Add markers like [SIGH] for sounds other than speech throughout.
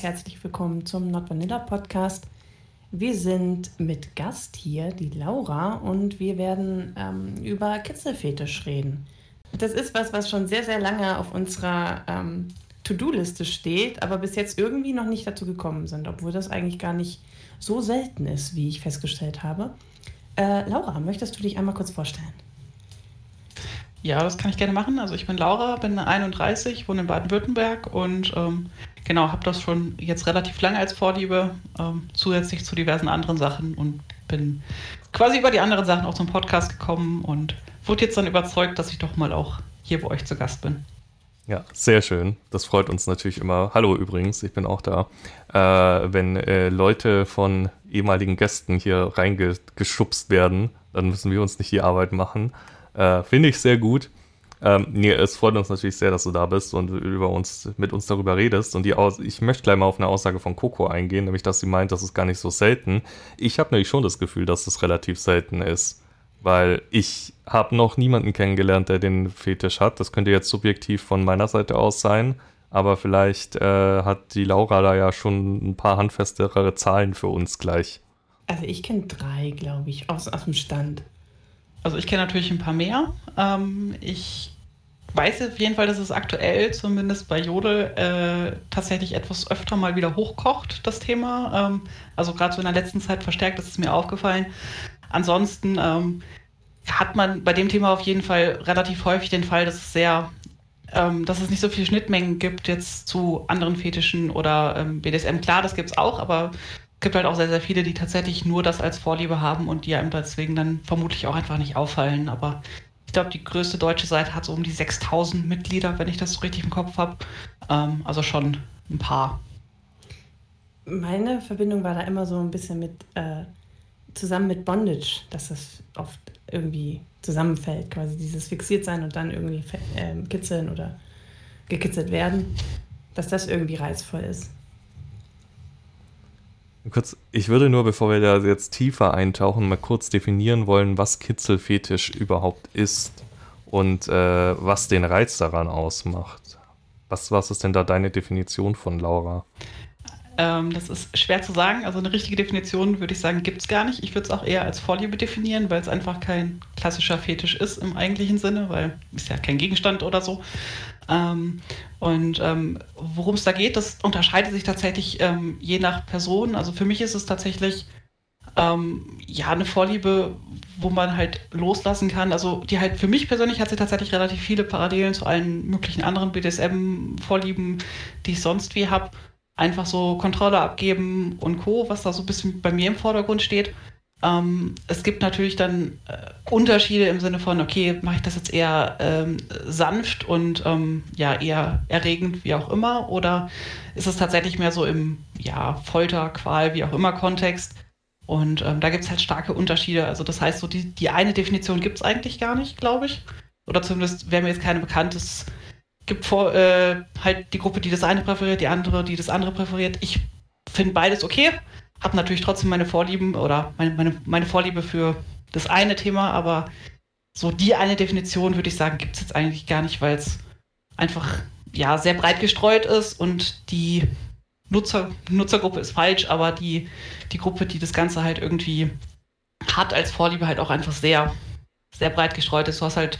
Herzlich willkommen zum Not Vanilla Podcast. Wir sind mit Gast hier, die Laura, und wir werden ähm, über Kitzelfetisch reden. Das ist was, was schon sehr, sehr lange auf unserer ähm, To-Do-Liste steht, aber bis jetzt irgendwie noch nicht dazu gekommen sind, obwohl das eigentlich gar nicht so selten ist, wie ich festgestellt habe. Äh, Laura, möchtest du dich einmal kurz vorstellen? Ja, das kann ich gerne machen. Also ich bin Laura, bin 31, wohne in Baden-Württemberg und ähm, genau, habe das schon jetzt relativ lange als Vorliebe, ähm, zusätzlich zu diversen anderen Sachen und bin quasi über die anderen Sachen auch zum Podcast gekommen und wurde jetzt dann überzeugt, dass ich doch mal auch hier bei euch zu Gast bin. Ja, sehr schön. Das freut uns natürlich immer. Hallo übrigens, ich bin auch da. Äh, wenn äh, Leute von ehemaligen Gästen hier reingeschubst werden, dann müssen wir uns nicht die Arbeit machen. Äh, Finde ich sehr gut. Ähm, nee, es freut uns natürlich sehr, dass du da bist und über uns, mit uns darüber redest. Und die Aus ich möchte gleich mal auf eine Aussage von Coco eingehen, nämlich, dass sie meint, das ist gar nicht so selten. Ich habe nämlich schon das Gefühl, dass das relativ selten ist. Weil ich habe noch niemanden kennengelernt, der den Fetisch hat. Das könnte jetzt subjektiv von meiner Seite aus sein. Aber vielleicht äh, hat die Laura da ja schon ein paar handfestere Zahlen für uns gleich. Also ich kenne drei, glaube ich, aus, aus dem Stand. Also ich kenne natürlich ein paar mehr. Ähm, ich weiß auf jeden Fall, dass es aktuell zumindest bei Jodel äh, tatsächlich etwas öfter mal wieder hochkocht, das Thema. Ähm, also gerade so in der letzten Zeit verstärkt, das ist mir aufgefallen. Ansonsten ähm, hat man bei dem Thema auf jeden Fall relativ häufig den Fall, dass es sehr, ähm, dass es nicht so viele Schnittmengen gibt jetzt zu anderen Fetischen oder ähm, BDSM. Klar, das gibt es auch, aber gibt halt auch sehr, sehr viele, die tatsächlich nur das als Vorliebe haben und die einem deswegen dann vermutlich auch einfach nicht auffallen. Aber ich glaube, die größte deutsche Seite hat so um die 6000 Mitglieder, wenn ich das so richtig im Kopf habe. Ähm, also schon ein paar. Meine Verbindung war da immer so ein bisschen mit, äh, zusammen mit Bondage, dass das oft irgendwie zusammenfällt, quasi dieses fixiert sein und dann irgendwie äh, kitzeln oder gekitzelt werden, dass das irgendwie reizvoll ist. Kurz, ich würde nur, bevor wir da jetzt tiefer eintauchen, mal kurz definieren wollen, was Kitzelfetisch überhaupt ist und äh, was den Reiz daran ausmacht. Was, was ist denn da deine Definition von Laura? Ähm, das ist schwer zu sagen. Also eine richtige Definition würde ich sagen, gibt es gar nicht. Ich würde es auch eher als Vorliebe definieren, weil es einfach kein klassischer Fetisch ist im eigentlichen Sinne, weil es ja kein Gegenstand oder so. Ähm, und ähm, worum es da geht, das unterscheidet sich tatsächlich ähm, je nach Person. Also für mich ist es tatsächlich ähm, ja eine Vorliebe, wo man halt loslassen kann. Also die halt für mich persönlich hat sie tatsächlich relativ viele Parallelen zu allen möglichen anderen BDSM-Vorlieben, die ich sonst wie habe einfach so Kontrolle abgeben und Co., was da so ein bisschen bei mir im Vordergrund steht. Ähm, es gibt natürlich dann äh, Unterschiede im Sinne von, okay, mache ich das jetzt eher ähm, sanft und ähm, ja, eher erregend, wie auch immer, oder ist es tatsächlich mehr so im ja, Folter, Qual, wie auch immer Kontext? Und ähm, da gibt es halt starke Unterschiede. Also das heißt, so die, die eine Definition gibt es eigentlich gar nicht, glaube ich. Oder zumindest wäre mir jetzt keine bekannt. Es gibt vor, äh, halt die Gruppe, die das eine präferiert, die andere, die das andere präferiert. Ich finde beides okay. Habe natürlich trotzdem meine Vorlieben oder meine, meine, meine Vorliebe für das eine Thema, aber so die eine Definition würde ich sagen, gibt es jetzt eigentlich gar nicht, weil es einfach ja sehr breit gestreut ist und die Nutzer, Nutzergruppe ist falsch, aber die, die Gruppe, die das Ganze halt irgendwie hat als Vorliebe, halt auch einfach sehr, sehr breit gestreut ist. Du hast halt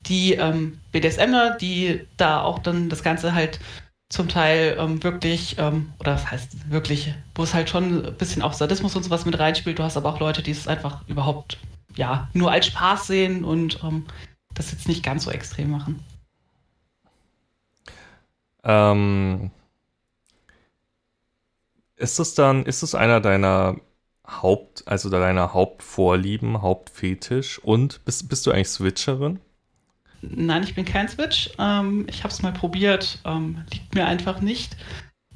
die ähm, BDSMer, die da auch dann das Ganze halt zum Teil ähm, wirklich, ähm, oder das heißt wirklich, wo es halt schon ein bisschen auch Sadismus und sowas mit reinspielt. Du hast aber auch Leute, die es einfach überhaupt, ja, nur als Spaß sehen und ähm, das jetzt nicht ganz so extrem machen. Ähm, ist es dann, ist es einer deiner Haupt, also deiner Hauptvorlieben, Hauptfetisch und bist, bist du eigentlich Switcherin? Nein, ich bin kein Switch. Ähm, ich habe es mal probiert, ähm, liegt mir einfach nicht.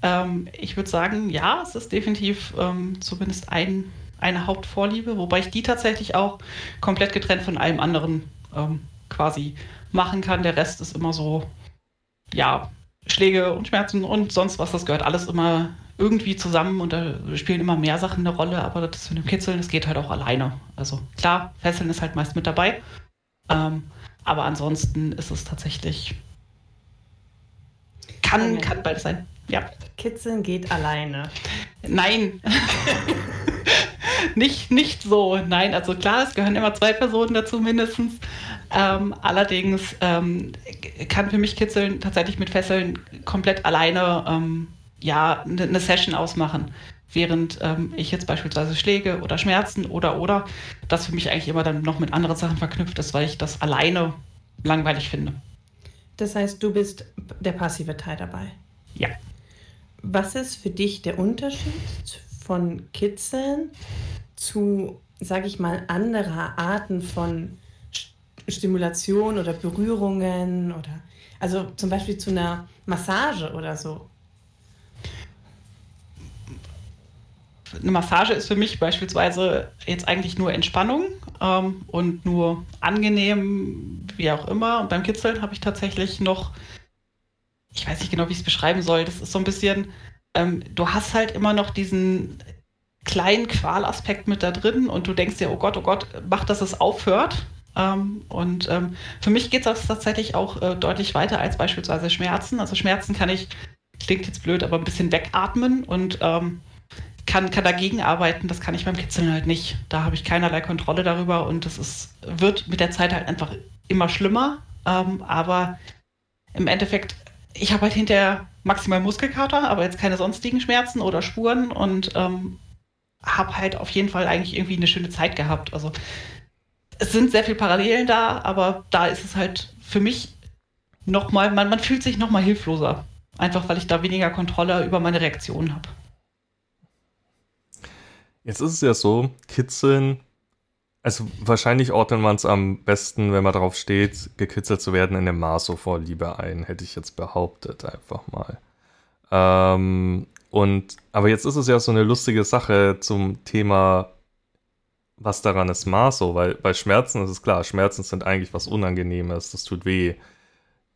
Ähm, ich würde sagen, ja, es ist definitiv ähm, zumindest ein, eine Hauptvorliebe, wobei ich die tatsächlich auch komplett getrennt von allem anderen ähm, quasi machen kann. Der Rest ist immer so, ja, Schläge und Schmerzen und sonst was, das gehört alles immer irgendwie zusammen und da spielen immer mehr Sachen eine Rolle, aber das mit dem Kitzeln, das geht halt auch alleine. Also klar, Fesseln ist halt meist mit dabei. Ähm, aber ansonsten ist es tatsächlich. Kann, kann bald sein. Ja. Kitzeln geht alleine. Nein. [LAUGHS] nicht, nicht so. Nein, also klar, es gehören immer zwei Personen dazu mindestens. Ähm, allerdings ähm, kann für mich Kitzeln tatsächlich mit Fesseln komplett alleine ähm, ja, eine ne Session ausmachen. Während ähm, ich jetzt beispielsweise Schläge oder Schmerzen oder oder das für mich eigentlich immer dann noch mit anderen Sachen verknüpft ist, weil ich das alleine langweilig finde. Das heißt, du bist der passive Teil dabei. Ja. Was ist für dich der Unterschied von Kitzeln zu, sage ich mal, anderer Arten von Stimulation oder Berührungen oder also zum Beispiel zu einer Massage oder so? Eine Massage ist für mich beispielsweise jetzt eigentlich nur Entspannung ähm, und nur angenehm, wie auch immer. Und beim Kitzeln habe ich tatsächlich noch, ich weiß nicht genau, wie ich es beschreiben soll, das ist so ein bisschen, ähm, du hast halt immer noch diesen kleinen Qualaspekt mit da drin und du denkst dir, oh Gott, oh Gott, mach, dass es aufhört. Ähm, und ähm, für mich geht das tatsächlich auch äh, deutlich weiter als beispielsweise Schmerzen. Also Schmerzen kann ich, klingt jetzt blöd, aber ein bisschen wegatmen und ähm, kann, kann dagegen arbeiten. Das kann ich beim Kitzeln halt nicht. Da habe ich keinerlei Kontrolle darüber und das ist, wird mit der Zeit halt einfach immer schlimmer. Ähm, aber im Endeffekt, ich habe halt hinterher maximal Muskelkater, aber jetzt keine sonstigen Schmerzen oder Spuren und ähm, habe halt auf jeden Fall eigentlich irgendwie eine schöne Zeit gehabt. Also es sind sehr viele Parallelen da, aber da ist es halt für mich nochmal, man, man fühlt sich nochmal hilfloser. Einfach weil ich da weniger Kontrolle über meine Reaktionen habe. Jetzt ist es ja so, Kitzeln, also wahrscheinlich ordnet man es am besten, wenn man darauf steht, gekitzelt zu werden, in der Maso-Vorliebe ein, hätte ich jetzt behauptet, einfach mal. Ähm, und, aber jetzt ist es ja so eine lustige Sache zum Thema was daran ist Maso, weil bei Schmerzen ist es klar, Schmerzen sind eigentlich was Unangenehmes, das tut weh.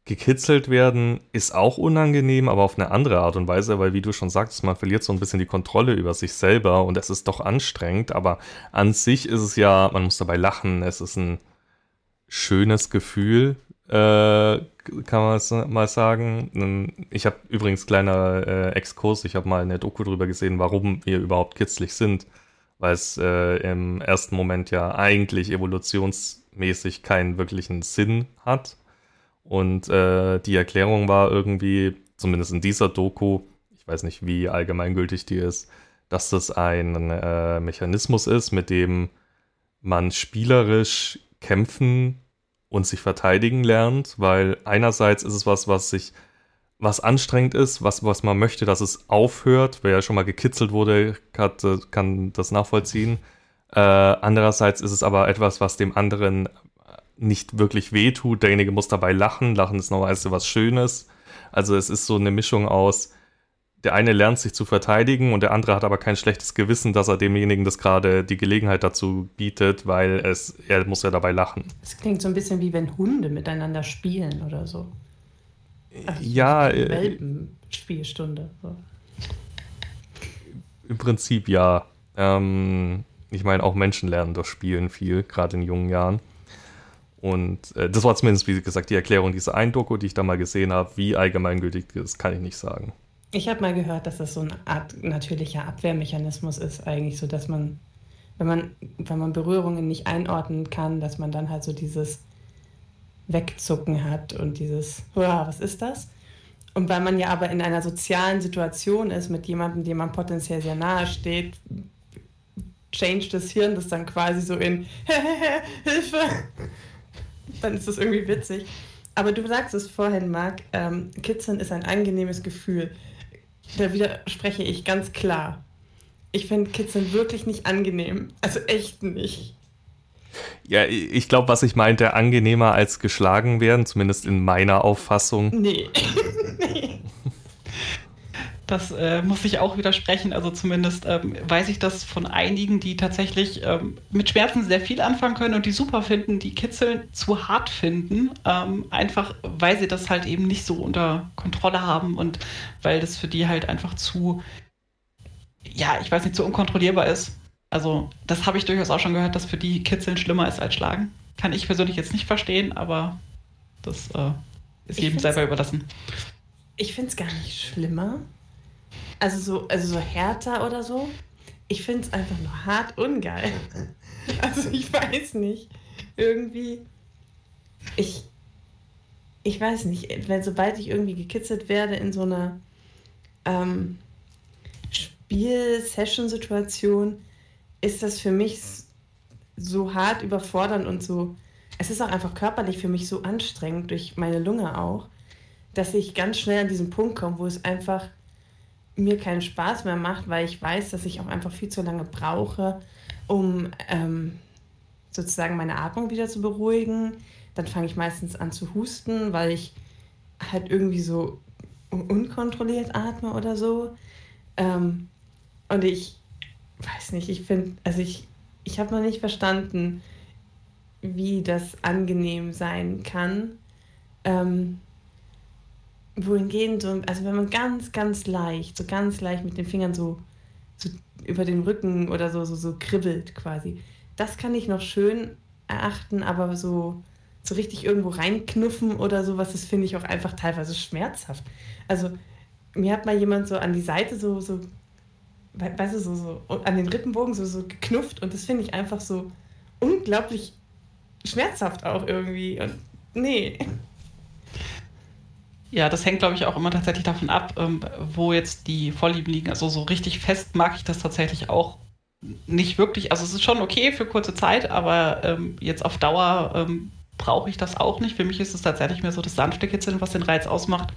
Gekitzelt werden ist auch unangenehm, aber auf eine andere Art und Weise, weil wie du schon sagst, man verliert so ein bisschen die Kontrolle über sich selber und es ist doch anstrengend, aber an sich ist es ja, man muss dabei lachen, es ist ein schönes Gefühl, äh, kann man mal sagen. Ich habe übrigens kleiner äh, Exkurs, ich habe mal eine Doku drüber gesehen, warum wir überhaupt kitzlig sind weil es äh, im ersten Moment ja eigentlich evolutionsmäßig keinen wirklichen Sinn hat. Und äh, die Erklärung war irgendwie, zumindest in dieser Doku, ich weiß nicht, wie allgemeingültig die ist, dass das ein äh, Mechanismus ist, mit dem man spielerisch kämpfen und sich verteidigen lernt, weil einerseits ist es was, was sich was anstrengend ist, was, was man möchte, dass es aufhört. Wer ja schon mal gekitzelt wurde, hat, kann das nachvollziehen. Äh, andererseits ist es aber etwas, was dem anderen nicht wirklich wehtut. Derjenige muss dabei lachen. Lachen ist normalerweise was Schönes. Also es ist so eine Mischung aus, der eine lernt sich zu verteidigen und der andere hat aber kein schlechtes Gewissen, dass er demjenigen das gerade die Gelegenheit dazu bietet, weil es, er muss ja dabei lachen. Es klingt so ein bisschen wie wenn Hunde miteinander spielen oder so. Also ja. Äh, Welpenspielstunde. So. Im Prinzip ja. Ähm, ich meine, auch Menschen lernen durch Spielen viel, gerade in jungen Jahren. Und äh, das war zumindest, wie gesagt, die Erklärung dieser ein Doku, die ich da mal gesehen habe. Wie allgemeingültig das kann ich nicht sagen. Ich habe mal gehört, dass das so eine Art natürlicher Abwehrmechanismus ist, eigentlich so, dass man, wenn man, wenn man Berührungen nicht einordnen kann, dass man dann halt so dieses Wegzucken hat und dieses, was ist das? Und weil man ja aber in einer sozialen Situation ist mit jemandem, dem man potenziell sehr nahe steht, change das Hirn das dann quasi so in [LAUGHS] Hilfe. Dann ist das irgendwie witzig. Aber du sagst es vorhin, Marc, ähm, Kitzeln ist ein angenehmes Gefühl. Da widerspreche ich ganz klar. Ich finde Kitzeln wirklich nicht angenehm. Also echt nicht. Ja, ich glaube, was ich meinte, angenehmer als geschlagen werden, zumindest in meiner Auffassung. Nee. [LAUGHS] Das äh, muss ich auch widersprechen. Also zumindest ähm, weiß ich das von einigen, die tatsächlich ähm, mit Schmerzen sehr viel anfangen können und die super finden, die Kitzeln zu hart finden. Ähm, einfach weil sie das halt eben nicht so unter Kontrolle haben und weil das für die halt einfach zu, ja, ich weiß nicht, zu unkontrollierbar ist. Also, das habe ich durchaus auch schon gehört, dass für die Kitzeln schlimmer ist als Schlagen. Kann ich persönlich jetzt nicht verstehen, aber das äh, ist jedem selber überlassen. Ich finde es gar nicht schlimmer. Also so, also so härter oder so. Ich finde es einfach nur hart ungeil. [LAUGHS] Also ich weiß nicht. Irgendwie. Ich. Ich weiß nicht, weil sobald ich irgendwie gekitzelt werde in so einer ähm, Spiel-Session-Situation, ist das für mich so hart überfordernd und so. Es ist auch einfach körperlich für mich so anstrengend, durch meine Lunge auch, dass ich ganz schnell an diesen Punkt komme, wo es einfach mir keinen Spaß mehr macht, weil ich weiß, dass ich auch einfach viel zu lange brauche, um ähm, sozusagen meine Atmung wieder zu beruhigen. Dann fange ich meistens an zu husten, weil ich halt irgendwie so unkontrolliert atme oder so. Ähm, und ich weiß nicht, ich finde, also ich, ich habe noch nicht verstanden, wie das angenehm sein kann. Ähm, wohingehend, so, also wenn man ganz, ganz leicht, so ganz leicht mit den Fingern so, so über den Rücken oder so, so, so kribbelt quasi, das kann ich noch schön erachten, aber so, so richtig irgendwo reinknuffen oder sowas, das finde ich auch einfach teilweise schmerzhaft. Also mir hat mal jemand so an die Seite so, so weißt du, so, so an den Rippenbogen so, so geknufft und das finde ich einfach so unglaublich schmerzhaft auch irgendwie. Und nee. Ja, das hängt, glaube ich, auch immer tatsächlich davon ab, ähm, wo jetzt die Vorlieben liegen. Also so richtig fest mag ich das tatsächlich auch nicht wirklich. Also es ist schon okay für kurze Zeit, aber ähm, jetzt auf Dauer ähm, brauche ich das auch nicht. Für mich ist es tatsächlich mehr so das sanfte Kitzeln, was den Reiz ausmacht.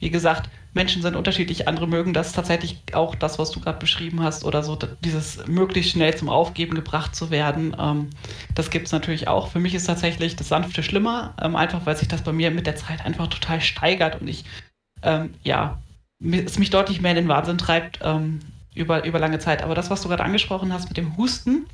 Wie gesagt, Menschen sind unterschiedlich. Andere mögen das tatsächlich auch das, was du gerade beschrieben hast, oder so dieses möglichst schnell zum Aufgeben gebracht zu werden. Ähm, das gibt es natürlich auch. Für mich ist tatsächlich das Sanfte schlimmer, ähm, einfach weil sich das bei mir mit der Zeit einfach total steigert und ich, ähm, ja, es mich deutlich mehr in den Wahnsinn treibt ähm, über, über lange Zeit. Aber das, was du gerade angesprochen hast mit dem Husten,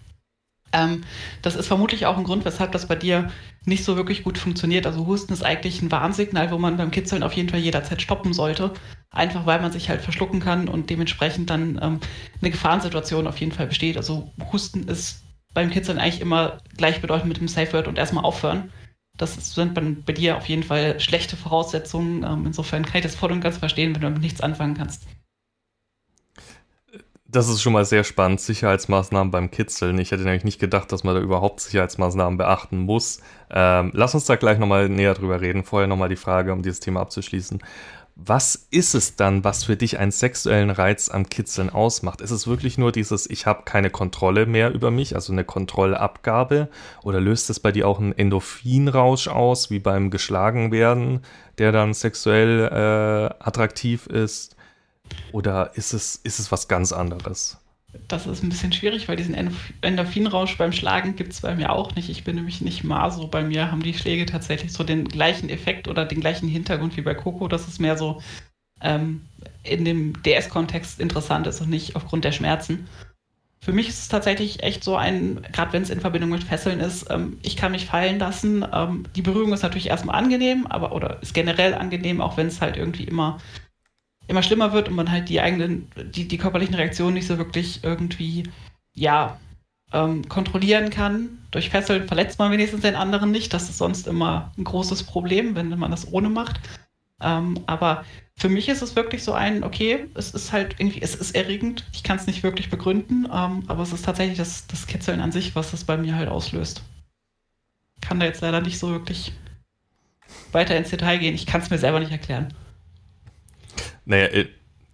ähm, das ist vermutlich auch ein Grund, weshalb das bei dir nicht so wirklich gut funktioniert. Also Husten ist eigentlich ein Warnsignal, wo man beim Kitzeln auf jeden Fall jederzeit stoppen sollte. Einfach weil man sich halt verschlucken kann und dementsprechend dann ähm, eine Gefahrensituation auf jeden Fall besteht. Also Husten ist beim Kitzeln eigentlich immer gleichbedeutend mit dem Safe Word und erstmal aufhören. Das sind bei, dir auf jeden Fall schlechte Voraussetzungen. Ähm, insofern kann ich das voll und ganz verstehen, wenn du damit nichts anfangen kannst. Das ist schon mal sehr spannend. Sicherheitsmaßnahmen beim Kitzeln. Ich hätte nämlich nicht gedacht, dass man da überhaupt Sicherheitsmaßnahmen beachten muss. Ähm, lass uns da gleich nochmal näher drüber reden. Vorher nochmal die Frage, um dieses Thema abzuschließen. Was ist es dann, was für dich einen sexuellen Reiz am Kitzeln ausmacht? Ist es wirklich nur dieses, ich habe keine Kontrolle mehr über mich, also eine Kontrollabgabe? Oder löst es bei dir auch einen Endorphinrausch aus, wie beim Geschlagenwerden, der dann sexuell äh, attraktiv ist? Oder ist es, ist es was ganz anderes? Das ist ein bisschen schwierig, weil diesen Endorphinrausch beim Schlagen gibt es bei mir auch nicht. Ich bin nämlich nicht mal so. Bei mir haben die Schläge tatsächlich so den gleichen Effekt oder den gleichen Hintergrund wie bei Coco. Das ist mehr so ähm, in dem DS-Kontext interessant ist und nicht aufgrund der Schmerzen. Für mich ist es tatsächlich echt so ein, gerade wenn es in Verbindung mit Fesseln ist, ähm, ich kann mich fallen lassen. Ähm, die Berührung ist natürlich erstmal angenehm, aber oder ist generell angenehm, auch wenn es halt irgendwie immer immer schlimmer wird und man halt die eigenen, die, die körperlichen Reaktionen nicht so wirklich irgendwie, ja, ähm, kontrollieren kann. Durch Fesseln verletzt man wenigstens den anderen nicht. Das ist sonst immer ein großes Problem, wenn man das ohne macht. Ähm, aber für mich ist es wirklich so ein, okay, es ist halt irgendwie, es ist erregend. Ich kann es nicht wirklich begründen, ähm, aber es ist tatsächlich das, das Kitzeln an sich, was das bei mir halt auslöst. Kann da jetzt leider nicht so wirklich weiter ins Detail gehen. Ich kann es mir selber nicht erklären. Naja,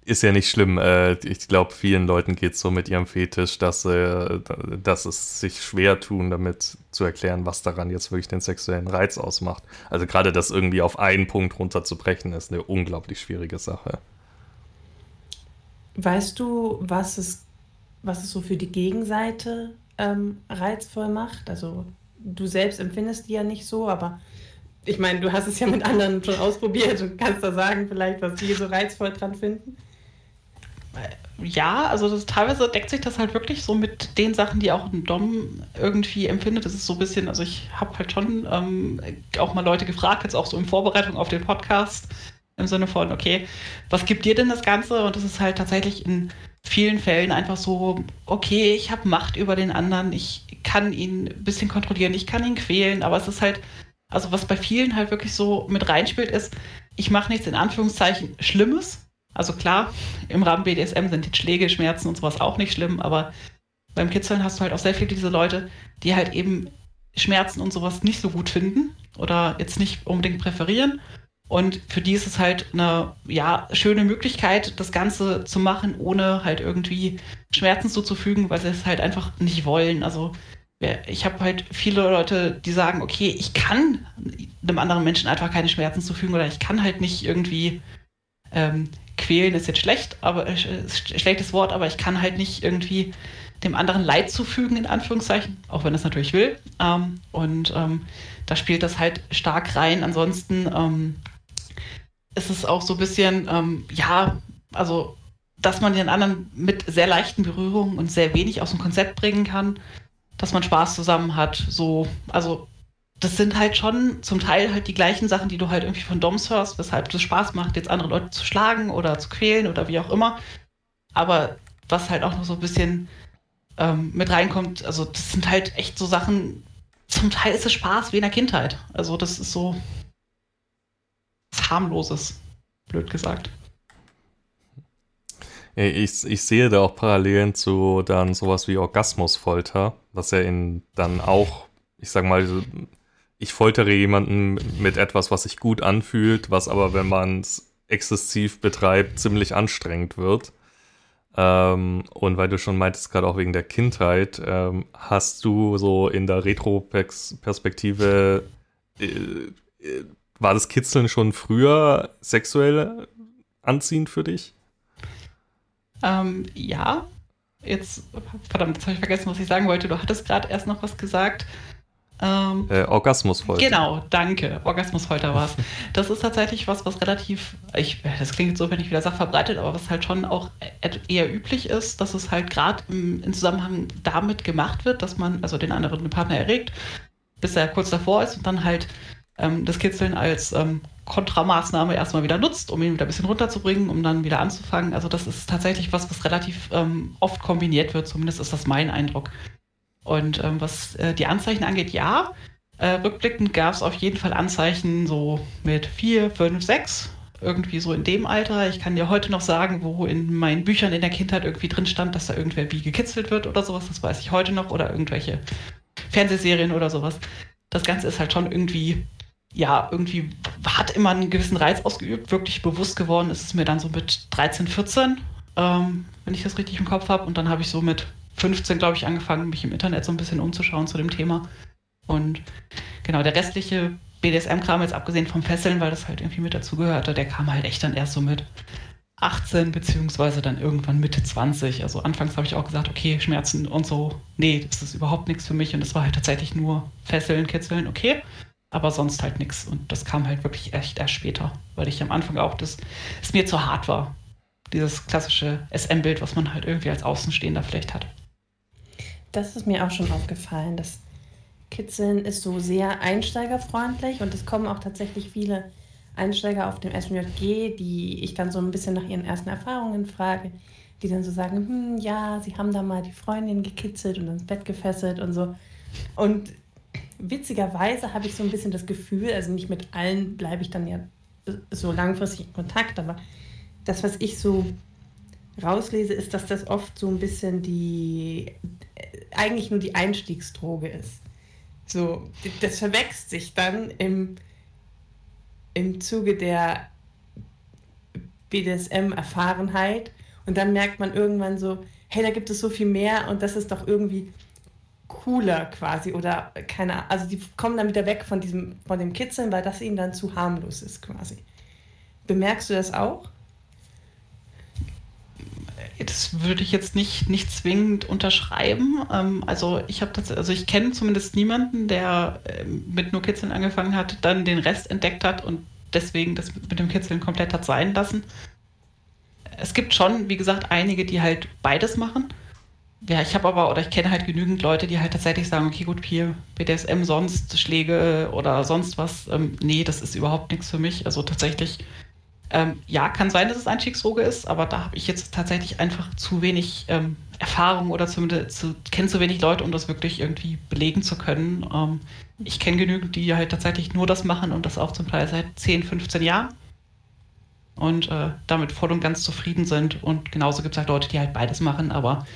ist ja nicht schlimm. Äh, ich glaube, vielen Leuten geht es so mit ihrem Fetisch, dass, dass es sich schwer tun, damit zu erklären, was daran jetzt wirklich den sexuellen Reiz ausmacht. Also gerade das irgendwie auf einen Punkt runterzubrechen, ist eine unglaublich schwierige Sache. Weißt du, was es, was es so für die Gegenseite ähm, reizvoll macht? Also du selbst empfindest die ja nicht so, aber ich meine, du hast es ja mit anderen schon ausprobiert und kannst da sagen, vielleicht, was die so reizvoll dran finden. Ja, also das, teilweise deckt sich das halt wirklich so mit den Sachen, die auch ein Dom irgendwie empfindet. Das ist so ein bisschen, also ich habe halt schon ähm, auch mal Leute gefragt, jetzt auch so in Vorbereitung auf den Podcast, im Sinne von, okay, was gibt dir denn das Ganze? Und das ist halt tatsächlich in vielen Fällen einfach so, okay, ich habe Macht über den anderen, ich kann ihn ein bisschen kontrollieren, ich kann ihn quälen, aber es ist halt also was bei vielen halt wirklich so mit reinspielt, ist, ich mache nichts in Anführungszeichen Schlimmes, Also klar, im Rahmen BDSM sind die Schläge, Schmerzen und sowas auch nicht schlimm, aber beim Kitzeln hast du halt auch sehr viele diese Leute, die halt eben Schmerzen und sowas nicht so gut finden oder jetzt nicht unbedingt präferieren. Und für die ist es halt eine ja, schöne Möglichkeit, das Ganze zu machen, ohne halt irgendwie Schmerzen zuzufügen, weil sie es halt einfach nicht wollen. Also ich habe halt viele Leute, die sagen, okay, ich kann einem anderen Menschen einfach keine Schmerzen zufügen oder ich kann halt nicht irgendwie ähm, quälen, ist jetzt schlecht, aber äh, schlechtes Wort, aber ich kann halt nicht irgendwie dem anderen Leid zufügen, in Anführungszeichen, auch wenn es natürlich will. Ähm, und ähm, da spielt das halt stark rein. Ansonsten ähm, ist es auch so ein bisschen, ähm, ja, also, dass man den anderen mit sehr leichten Berührungen und sehr wenig aus dem Konzept bringen kann dass man Spaß zusammen hat. So, also das sind halt schon zum Teil halt die gleichen Sachen, die du halt irgendwie von Doms hörst, weshalb es Spaß macht, jetzt andere Leute zu schlagen oder zu quälen oder wie auch immer. Aber was halt auch noch so ein bisschen ähm, mit reinkommt, also das sind halt echt so Sachen, zum Teil ist es Spaß wie in der Kindheit. Also das ist so was harmloses, blöd gesagt. Ich, ich sehe da auch Parallelen zu dann sowas wie Orgasmusfolter, was ja in dann auch, ich sag mal, ich foltere jemanden mit etwas, was sich gut anfühlt, was aber, wenn man es exzessiv betreibt, ziemlich anstrengend wird. Ähm, und weil du schon meintest, gerade auch wegen der Kindheit, ähm, hast du so in der Retro-Perspektive, äh, äh, war das Kitzeln schon früher sexuell anziehend für dich? Ähm, ja, jetzt, verdammt, jetzt habe ich vergessen, was ich sagen wollte. Du hattest gerade erst noch was gesagt. Ähm, äh, Orgasmusfolter. Genau, danke. Orgasmusfolter war es. Das ist tatsächlich was, was relativ, ich, das klingt jetzt so, wenn ich wieder sage, verbreitet, aber was halt schon auch eher üblich ist, dass es halt gerade im, im, Zusammenhang damit gemacht wird, dass man also den anderen Partner erregt, bis er kurz davor ist und dann halt ähm, das Kitzeln als ähm, Kontramaßnahme erstmal wieder nutzt, um ihn wieder ein bisschen runterzubringen, um dann wieder anzufangen. Also das ist tatsächlich was, was relativ ähm, oft kombiniert wird, zumindest ist das mein Eindruck. Und ähm, was äh, die Anzeichen angeht, ja, äh, rückblickend gab es auf jeden Fall Anzeichen so mit vier, fünf, sechs, irgendwie so in dem Alter. Ich kann dir heute noch sagen, wo in meinen Büchern in der Kindheit irgendwie drin stand, dass da irgendwer wie gekitzelt wird oder sowas. Das weiß ich heute noch. Oder irgendwelche Fernsehserien oder sowas. Das Ganze ist halt schon irgendwie ja, irgendwie hat immer einen gewissen Reiz ausgeübt. Wirklich bewusst geworden ist es mir dann so mit 13, 14, ähm, wenn ich das richtig im Kopf habe. Und dann habe ich so mit 15, glaube ich, angefangen, mich im Internet so ein bisschen umzuschauen zu dem Thema. Und genau, der restliche BDSM-Kram, jetzt abgesehen vom Fesseln, weil das halt irgendwie mit dazugehörte, der kam halt echt dann erst so mit 18, beziehungsweise dann irgendwann Mitte 20. Also anfangs habe ich auch gesagt, okay, Schmerzen und so, nee, das ist überhaupt nichts für mich. Und es war halt tatsächlich nur Fesseln, Kitzeln, okay aber sonst halt nichts. Und das kam halt wirklich echt erst später, weil ich am Anfang auch, das es mir zu hart war. Dieses klassische SM-Bild, was man halt irgendwie als Außenstehender vielleicht hat. Das ist mir auch schon aufgefallen. Das Kitzeln ist so sehr einsteigerfreundlich und es kommen auch tatsächlich viele Einsteiger auf dem SMJG, die ich dann so ein bisschen nach ihren ersten Erfahrungen frage, die dann so sagen, hm, ja, sie haben da mal die Freundin gekitzelt und ins Bett gefesselt und so. Und witzigerweise habe ich so ein bisschen das Gefühl, also nicht mit allen bleibe ich dann ja so langfristig in Kontakt, aber das, was ich so rauslese, ist, dass das oft so ein bisschen die, eigentlich nur die Einstiegsdroge ist. So, das verwechselt sich dann im, im Zuge der BDSM-Erfahrenheit und dann merkt man irgendwann so, hey, da gibt es so viel mehr und das ist doch irgendwie cooler quasi oder keine Ahnung. Also die kommen dann wieder weg von diesem, von dem Kitzeln, weil das ihnen dann zu harmlos ist quasi. Bemerkst du das auch? Das würde ich jetzt nicht, nicht zwingend unterschreiben. Ähm, also ich habe also ich kenne zumindest niemanden, der ähm, mit nur Kitzeln angefangen hat, dann den Rest entdeckt hat und deswegen das mit dem Kitzeln komplett hat sein lassen. Es gibt schon, wie gesagt, einige, die halt beides machen ja, ich habe aber, oder ich kenne halt genügend Leute, die halt tatsächlich sagen, okay, gut, hier BDSM sonst, Schläge oder sonst was. Ähm, nee, das ist überhaupt nichts für mich. Also tatsächlich, ähm, ja, kann sein, dass es Einstiegsdroge ist, aber da habe ich jetzt tatsächlich einfach zu wenig ähm, Erfahrung oder zumindest zu, kenne zu wenig Leute, um das wirklich irgendwie belegen zu können. Ähm, ich kenne genügend, die halt tatsächlich nur das machen und das auch zum Teil seit 10, 15 Jahren. und äh, damit voll und ganz zufrieden sind. Und genauso gibt es halt Leute, die halt beides machen, aber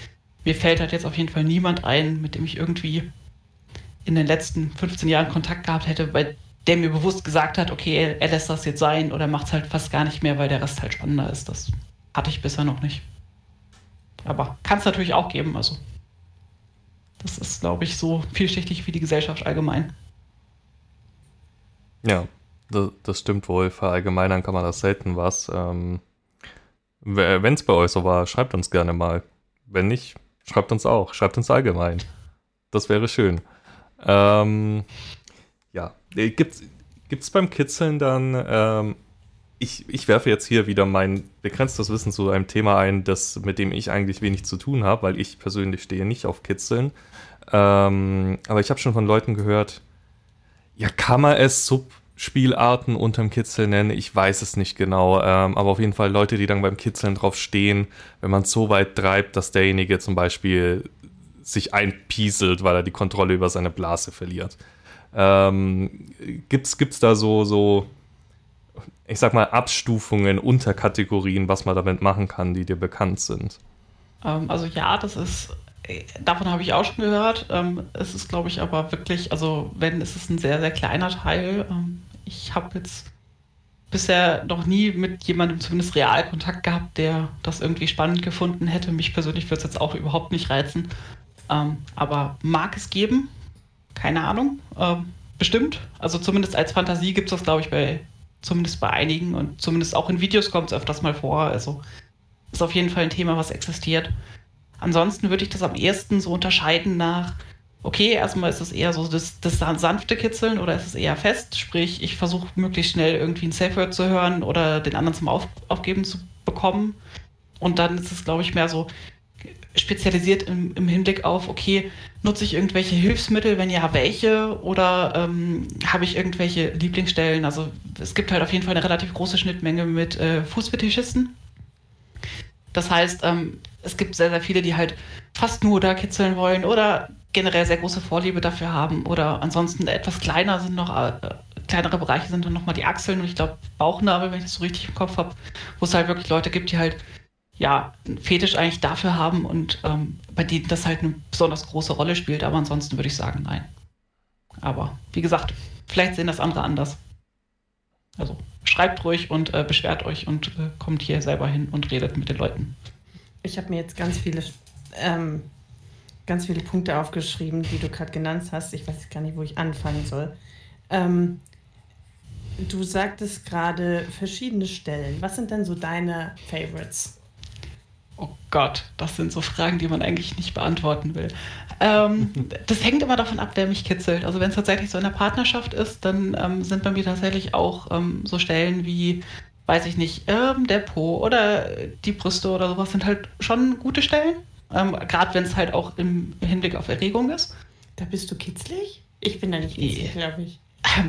mir fällt halt jetzt auf jeden Fall niemand ein, mit dem ich irgendwie in den letzten 15 Jahren Kontakt gehabt hätte, bei der mir bewusst gesagt hat, okay, er, er lässt das jetzt sein oder macht es halt fast gar nicht mehr, weil der Rest halt spannender ist. Das hatte ich bisher noch nicht. Aber kann es natürlich auch geben. Also das ist, glaube ich, so vielschichtig wie die Gesellschaft allgemein. Ja, das, das stimmt wohl. Verallgemeinern kann man das selten was. Ähm, Wenn es bei euch so war, schreibt uns gerne mal. Wenn nicht, schreibt uns auch. Schreibt uns allgemein. Das wäre schön. Ähm, ja, gibt es beim Kitzeln dann, ähm, ich, ich werfe jetzt hier wieder mein begrenztes Wissen zu einem Thema ein, das, mit dem ich eigentlich wenig zu tun habe, weil ich persönlich stehe nicht auf Kitzeln. Ähm, aber ich habe schon von Leuten gehört, ja, kann man es Subspielarten unterm Kitzeln nennen? Ich weiß es nicht genau. Ähm, aber auf jeden Fall Leute, die dann beim Kitzeln drauf stehen, wenn man es so weit treibt, dass derjenige zum Beispiel sich einpieselt, weil er die Kontrolle über seine Blase verliert. Ähm, gibt's, gibt's da so, so, ich sag mal, Abstufungen, Unterkategorien, was man damit machen kann, die dir bekannt sind? Ähm, also ja, das ist, davon habe ich auch schon gehört. Ähm, es ist, glaube ich, aber wirklich, also wenn, ist es ein sehr, sehr kleiner Teil. Ähm, ich habe jetzt bisher noch nie mit jemandem zumindest real Kontakt gehabt, der das irgendwie spannend gefunden hätte. Mich persönlich würde es jetzt auch überhaupt nicht reizen. Ähm, aber mag es geben? Keine Ahnung. Ähm, bestimmt. Also zumindest als Fantasie gibt es das, glaube ich, bei zumindest bei einigen und zumindest auch in Videos kommt es öfters mal vor. Also ist auf jeden Fall ein Thema, was existiert. Ansonsten würde ich das am ehesten so unterscheiden nach, okay, erstmal ist es eher so das, das sanfte Kitzeln oder ist es eher fest, sprich, ich versuche möglichst schnell irgendwie ein Safe Word zu hören oder den anderen zum Auf, Aufgeben zu bekommen. Und dann ist es, glaube ich, mehr so, spezialisiert im, im, Hinblick auf, okay, nutze ich irgendwelche Hilfsmittel, wenn ja, welche? Oder ähm, habe ich irgendwelche Lieblingsstellen? Also es gibt halt auf jeden Fall eine relativ große Schnittmenge mit äh, Fußfetischisten. Das heißt, ähm, es gibt sehr, sehr viele, die halt fast nur da kitzeln wollen oder generell sehr große Vorliebe dafür haben. Oder ansonsten etwas kleiner sind noch, äh, kleinere Bereiche sind dann nochmal die Achseln und ich glaube Bauchnabel, wenn ich das so richtig im Kopf habe, wo es halt wirklich Leute gibt, die halt ja, einen Fetisch eigentlich dafür haben und ähm, bei denen das halt eine besonders große Rolle spielt. Aber ansonsten würde ich sagen, nein. Aber wie gesagt, vielleicht sehen das andere anders. Also schreibt ruhig und äh, beschwert euch und äh, kommt hier selber hin und redet mit den Leuten. Ich habe mir jetzt ganz viele, ähm, ganz viele Punkte aufgeschrieben, die du gerade genannt hast. Ich weiß gar nicht, wo ich anfangen soll. Ähm, du sagtest gerade verschiedene Stellen. Was sind denn so deine Favorites? Oh Gott, das sind so Fragen, die man eigentlich nicht beantworten will. Ähm, [LAUGHS] das hängt immer davon ab, wer mich kitzelt. Also wenn es tatsächlich so in der Partnerschaft ist, dann ähm, sind bei mir tatsächlich auch ähm, so Stellen wie, weiß ich nicht, ähm, der Po oder die Brüste oder sowas sind halt schon gute Stellen. Ähm, Gerade wenn es halt auch im Hinblick auf Erregung ist. Da bist du kitzlig? Ich bin da nicht kitzlig, glaube ich.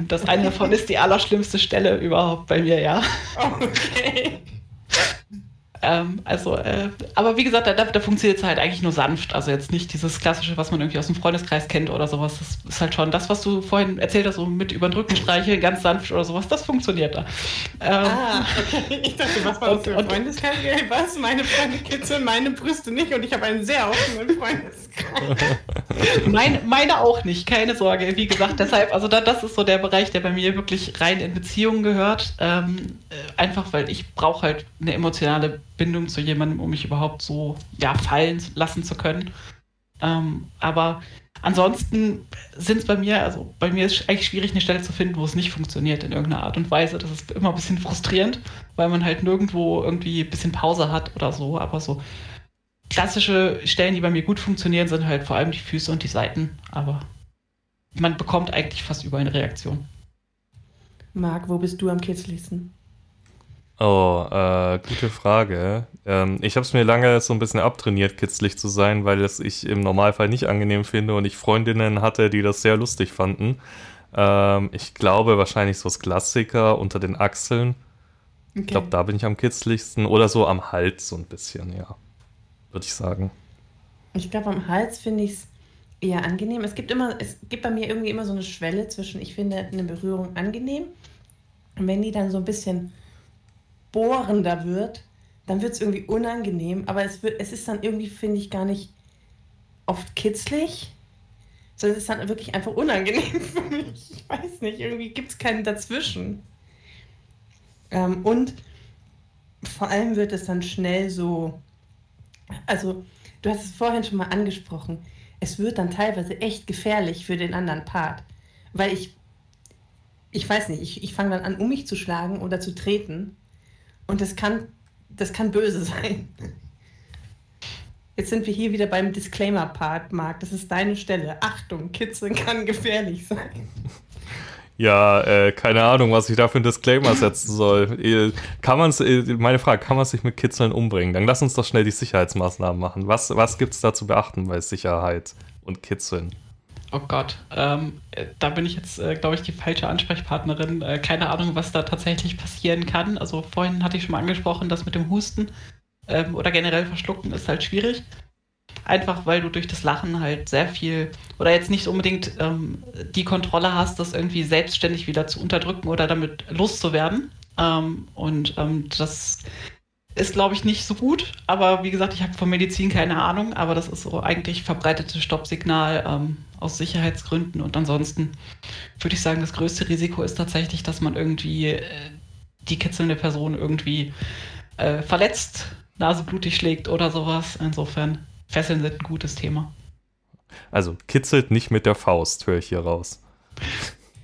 Das eine davon ist die allerschlimmste Stelle überhaupt bei mir, ja. [LAUGHS] Okay. Ähm, also, äh, aber wie gesagt, da, da funktioniert es halt eigentlich nur sanft. Also jetzt nicht dieses klassische, was man irgendwie aus dem Freundeskreis kennt oder sowas. Das ist halt schon das, was du vorhin erzählt hast, so mit über den Rücken streicheln, ganz sanft oder sowas. Das funktioniert da. Ähm, ah, okay. [LAUGHS] Ich dachte, was war das für ein Freundeskreis? [LAUGHS] Was? Meine Freunde kitzeln meine Brüste nicht und ich habe einen sehr offenen Freundeskreis. [LAUGHS] meine, meine auch nicht, keine Sorge. Wie gesagt, deshalb, also da, das ist so der Bereich, der bei mir wirklich rein in Beziehungen gehört. Ähm, äh, einfach, weil ich brauche halt eine emotionale Bindung zu jemandem, um mich überhaupt so ja, fallen lassen zu können. Ähm, aber ansonsten sind es bei mir, also bei mir ist eigentlich schwierig, eine Stelle zu finden, wo es nicht funktioniert in irgendeiner Art und Weise. Das ist immer ein bisschen frustrierend, weil man halt nirgendwo irgendwie ein bisschen Pause hat oder so. Aber so klassische Stellen, die bei mir gut funktionieren, sind halt vor allem die Füße und die Seiten. Aber man bekommt eigentlich fast überall eine Reaktion. Marc, wo bist du am kitzligsten? Oh, äh, gute Frage. Ähm, ich habe es mir lange so ein bisschen abtrainiert, kitzlig zu sein, weil es ich im Normalfall nicht angenehm finde und ich Freundinnen hatte, die das sehr lustig fanden. Ähm, ich glaube wahrscheinlich so das Klassiker unter den Achseln. Okay. Ich glaube, da bin ich am kitzligsten oder so am Hals so ein bisschen, ja. Würde ich sagen. Ich glaube, am Hals finde ich es eher angenehm. Es gibt immer, es gibt bei mir irgendwie immer so eine Schwelle zwischen, ich finde eine Berührung angenehm und wenn die dann so ein bisschen bohrender wird, dann wird es irgendwie unangenehm, aber es, wird, es ist dann irgendwie, finde ich, gar nicht oft kitzlig, sondern es ist dann wirklich einfach unangenehm [LAUGHS] für mich. Ich weiß nicht, irgendwie gibt es keinen dazwischen. Ähm, und vor allem wird es dann schnell so, also du hast es vorhin schon mal angesprochen, es wird dann teilweise echt gefährlich für den anderen Part, weil ich, ich weiß nicht, ich, ich fange dann an, um mich zu schlagen oder zu treten und das kann, das kann böse [LAUGHS] sein. Jetzt sind wir hier wieder beim Disclaimer-Part, Marc. Das ist deine Stelle. Achtung, Kitzeln kann gefährlich sein. Ja, äh, keine Ahnung, was ich da für ein Disclaimer setzen soll. Äh, kann man äh, meine Frage, kann man sich mit Kitzeln umbringen? Dann lass uns doch schnell die Sicherheitsmaßnahmen machen. Was, was gibt es da zu beachten bei Sicherheit und Kitzeln? Oh Gott, ähm, äh, da bin ich jetzt, äh, glaube ich, die falsche Ansprechpartnerin. Äh, keine Ahnung, was da tatsächlich passieren kann. Also vorhin hatte ich schon mal angesprochen, das mit dem Husten ähm, oder generell Verschlucken ist halt schwierig. Einfach weil du durch das Lachen halt sehr viel oder jetzt nicht unbedingt ähm, die Kontrolle hast, das irgendwie selbstständig wieder zu unterdrücken oder damit loszuwerden. Ähm, und ähm, das ist, glaube ich, nicht so gut. Aber wie gesagt, ich habe von Medizin keine Ahnung, aber das ist so eigentlich verbreitetes Stoppsignal ähm, aus Sicherheitsgründen. Und ansonsten würde ich sagen, das größte Risiko ist tatsächlich, dass man irgendwie äh, die kitzelnde Person irgendwie äh, verletzt, naseblutig schlägt oder sowas. Insofern Fesseln sind ein gutes Thema. Also kitzelt nicht mit der Faust, höre ich hier raus.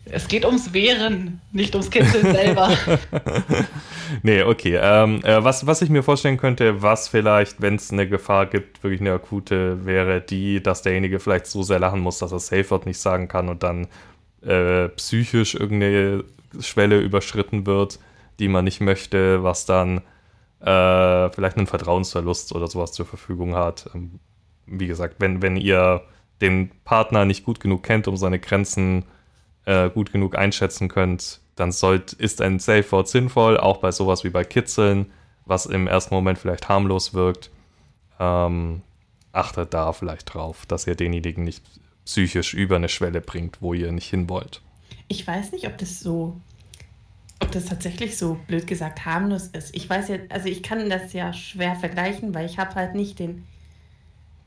Es geht ums Wehren, nicht ums Kitzeln selber. [LAUGHS] nee, okay. Ähm, äh, was, was ich mir vorstellen könnte, was vielleicht, wenn es eine Gefahr gibt, wirklich eine akute, wäre die, dass derjenige vielleicht so sehr lachen muss, dass er Safe Word nicht sagen kann und dann äh, psychisch irgendeine Schwelle überschritten wird, die man nicht möchte, was dann äh, vielleicht einen Vertrauensverlust oder sowas zur Verfügung hat. Ähm, wie gesagt, wenn, wenn ihr den Partner nicht gut genug kennt, um seine Grenzen äh, gut genug einschätzen könnt, dann sollt, ist ein Safe Word sinnvoll, auch bei sowas wie bei Kitzeln, was im ersten Moment vielleicht harmlos wirkt. Ähm, achtet da vielleicht drauf, dass ihr denjenigen nicht psychisch über eine Schwelle bringt, wo ihr nicht hin wollt. Ich weiß nicht, ob das so ob das tatsächlich so blöd gesagt harmlos ist. Ich weiß ja, also ich kann das ja schwer vergleichen, weil ich habe halt nicht den,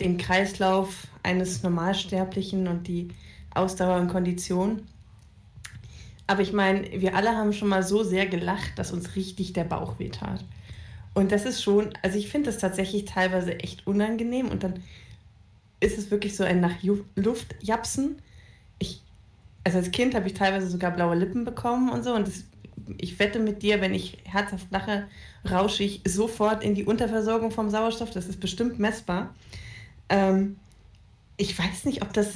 den Kreislauf eines Normalsterblichen und die Ausdauer und Kondition. Aber ich meine, wir alle haben schon mal so sehr gelacht, dass uns richtig der Bauch wehtat. Und das ist schon, also ich finde das tatsächlich teilweise echt unangenehm und dann ist es wirklich so ein nach Luft japsen. Ich, also als Kind habe ich teilweise sogar blaue Lippen bekommen und so und das ich wette mit dir, wenn ich herzhaft lache, rausche ich sofort in die Unterversorgung vom Sauerstoff. Das ist bestimmt messbar. Ähm, ich weiß nicht, ob das,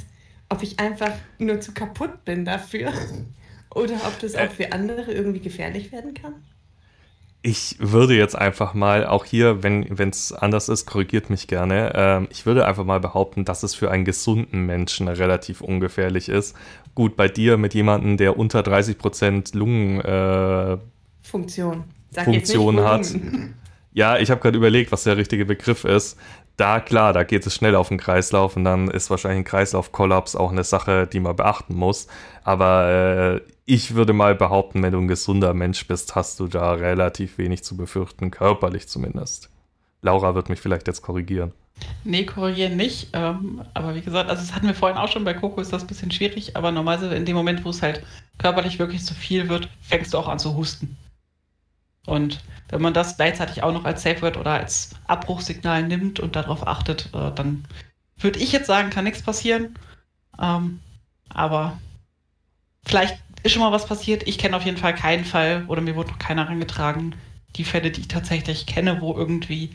ob ich einfach nur zu kaputt bin dafür [LAUGHS] oder ob das auch für andere irgendwie gefährlich werden kann. Ich würde jetzt einfach mal, auch hier, wenn es anders ist, korrigiert mich gerne. Ähm, ich würde einfach mal behaupten, dass es für einen gesunden Menschen relativ ungefährlich ist. Gut, bei dir mit jemandem, der unter 30% Lungen äh, Funktion, Funktion hat. Ja, ich habe gerade überlegt, was der richtige Begriff ist. Da, klar, da geht es schnell auf den Kreislauf und dann ist wahrscheinlich ein Kreislaufkollaps auch eine Sache, die man beachten muss. Aber äh, ich würde mal behaupten, wenn du ein gesunder Mensch bist, hast du da relativ wenig zu befürchten, körperlich zumindest. Laura wird mich vielleicht jetzt korrigieren. Nee, korrigieren nicht. Ähm, aber wie gesagt, also das hatten wir vorhin auch schon, bei Coco ist das ein bisschen schwierig, aber normalerweise in dem Moment, wo es halt körperlich wirklich zu viel wird, fängst du auch an zu husten. Und wenn man das gleichzeitig auch noch als Safe Word oder als Abbruchsignal nimmt und darauf achtet, äh, dann würde ich jetzt sagen, kann nichts passieren. Ähm, aber vielleicht ist schon mal was passiert. Ich kenne auf jeden Fall keinen Fall oder mir wurde noch keiner herangetragen. Die Fälle, die ich tatsächlich kenne, wo irgendwie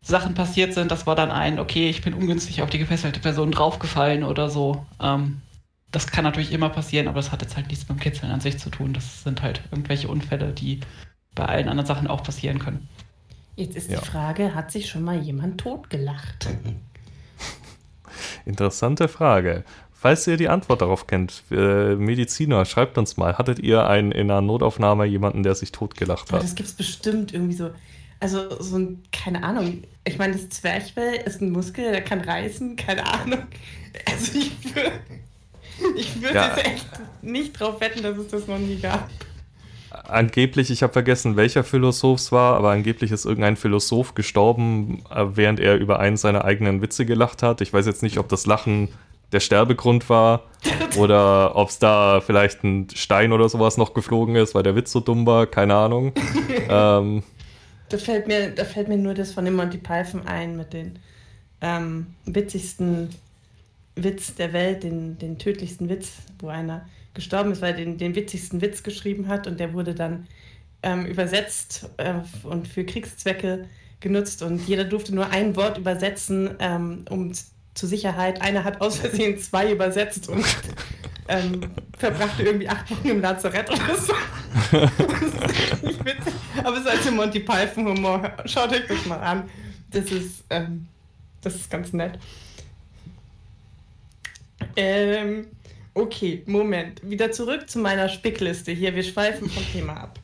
Sachen passiert sind, das war dann ein, okay, ich bin ungünstig auf die gefesselte Person draufgefallen oder so. Ähm, das kann natürlich immer passieren, aber das hat jetzt halt nichts mit dem Kitzeln an sich zu tun. Das sind halt irgendwelche Unfälle, die bei allen anderen Sachen auch passieren können. Jetzt ist ja. die Frage, hat sich schon mal jemand totgelacht? [LAUGHS] Interessante Frage. Falls ihr die Antwort darauf kennt, äh, Mediziner, schreibt uns mal. Hattet ihr einen, in einer Notaufnahme jemanden, der sich totgelacht hat? das gibt es bestimmt irgendwie so. Also so ein, keine Ahnung. Ich meine, das Zwerchfell ist ein Muskel, der kann reißen, keine Ahnung. Also ich würde [LAUGHS] ich würd ja. jetzt echt nicht drauf wetten, dass es das noch nie gab. Angeblich, ich habe vergessen, welcher Philosoph es war, aber angeblich ist irgendein Philosoph gestorben, äh, während er über einen seiner eigenen Witze gelacht hat. Ich weiß jetzt nicht, ob das Lachen der Sterbegrund war [LAUGHS] oder ob es da vielleicht ein Stein oder sowas noch geflogen ist, weil der Witz so dumm war, keine Ahnung. [LAUGHS] ähm, da, fällt mir, da fällt mir nur das von dem Monty Python ein mit den ähm, witzigsten Witz der Welt, den, den tödlichsten Witz, wo einer gestorben ist, weil er den, den witzigsten Witz geschrieben hat und der wurde dann ähm, übersetzt äh, und für Kriegszwecke genutzt und jeder durfte nur ein Wort übersetzen, ähm, um zur Sicherheit. Einer hat aus Versehen zwei übersetzt und ähm, verbrachte irgendwie acht Wochen im Lazarett oder so. [LAUGHS] das ist nicht witzig, aber es ist halt Monty Python Humor. Schaut euch das mal an. Das ist, ähm, das ist ganz nett. Ähm, okay, Moment. Wieder zurück zu meiner Spickliste. Hier, wir schweifen vom Thema ab.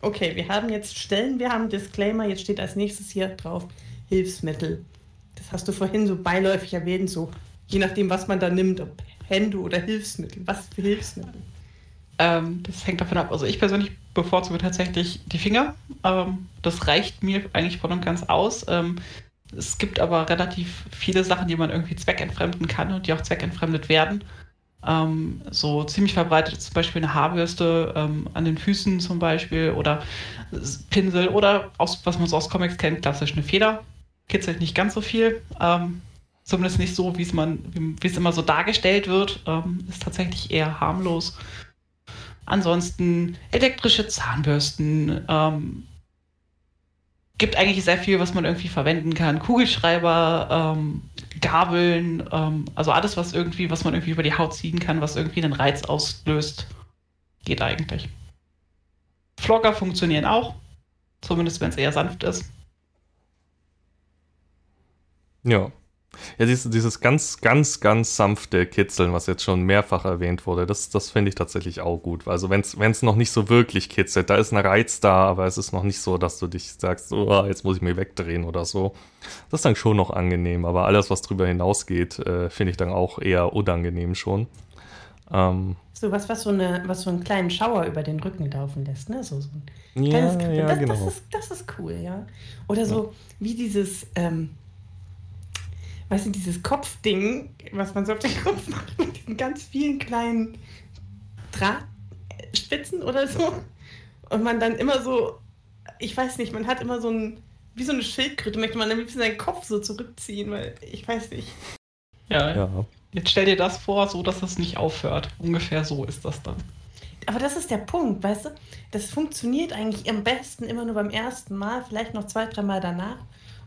Okay, wir haben jetzt Stellen, wir haben Disclaimer, jetzt steht als nächstes hier drauf Hilfsmittel. Das hast du vorhin so beiläufig erwähnt, so je nachdem, was man da nimmt, ob Hände oder Hilfsmittel. Was für Hilfsmittel? Ähm, das hängt davon ab. Also ich persönlich bevorzuge tatsächlich die Finger. Ähm, das reicht mir eigentlich voll und ganz aus. Ähm, es gibt aber relativ viele Sachen, die man irgendwie zweckentfremden kann und die auch zweckentfremdet werden. Ähm, so ziemlich verbreitet zum Beispiel eine Haarbürste ähm, an den Füßen zum Beispiel oder Pinsel oder aus, was man so aus Comics kennt, klassisch eine Feder. Kitzelt nicht ganz so viel. Ähm, zumindest nicht so, wie es man, wie es immer so dargestellt wird. Ähm, ist tatsächlich eher harmlos. Ansonsten elektrische Zahnbürsten, ähm, gibt eigentlich sehr viel, was man irgendwie verwenden kann. Kugelschreiber, ähm, Gabeln, ähm, also alles, was irgendwie, was man irgendwie über die Haut ziehen kann, was irgendwie einen Reiz auslöst, geht eigentlich. Flogger funktionieren auch, zumindest wenn es eher sanft ist. Ja, ja, dieses, dieses ganz, ganz, ganz sanfte Kitzeln, was jetzt schon mehrfach erwähnt wurde, das, das finde ich tatsächlich auch gut. Also wenn es noch nicht so wirklich kitzelt, da ist ein Reiz da, aber es ist noch nicht so, dass du dich sagst, oh, jetzt muss ich mich wegdrehen oder so. Das ist dann schon noch angenehm, aber alles, was drüber hinausgeht, äh, finde ich dann auch eher unangenehm schon. Ähm, so was, was so, eine, was so einen kleinen Schauer über den Rücken laufen lässt, ne? So, so ein ja, ja, das, genau. das, ist, das ist cool, ja. Oder so ja. wie dieses, ähm, weißt du, dieses Kopfding, was man so auf den Kopf macht, mit diesen ganz vielen kleinen Drahtspitzen oder so. Und man dann immer so, ich weiß nicht, man hat immer so ein, wie so eine Schildkröte, möchte man am liebsten seinen Kopf so zurückziehen, weil ich weiß nicht. Ja, ja. Jetzt stell dir das vor, so dass es nicht aufhört. Ungefähr so ist das dann. Aber das ist der Punkt, weißt du? Das funktioniert eigentlich am besten immer nur beim ersten Mal, vielleicht noch zwei, dreimal danach.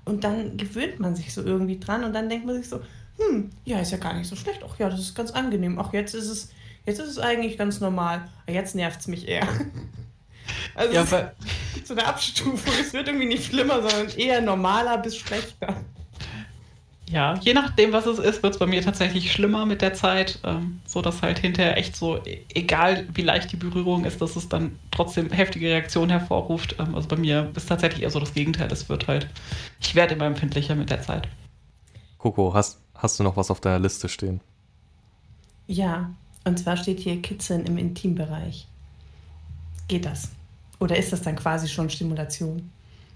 Und dann gewöhnt man sich so irgendwie dran und dann denkt man sich so, hm, ja, ist ja gar nicht so schlecht. Ach ja, das ist ganz angenehm. Ach, jetzt ist es, jetzt ist es eigentlich ganz normal. Aber jetzt nervt es mich eher. [LAUGHS] Also ja, so eine Abstufung. Es wird irgendwie nicht schlimmer, sondern eher normaler bis schlechter. Ja, je nachdem, was es ist, wird es bei mir tatsächlich schlimmer mit der Zeit, ähm, so dass halt hinterher echt so, e-, egal wie leicht die Berührung ist, dass es dann trotzdem heftige Reaktionen hervorruft. Ähm, also bei mir ist tatsächlich eher so das Gegenteil. Es wird halt, ich werde immer empfindlicher mit der Zeit. Coco, hast, hast du noch was auf deiner Liste stehen? Ja, und zwar steht hier Kitzeln im Intimbereich. Geht das? Oder ist das dann quasi schon Stimulation?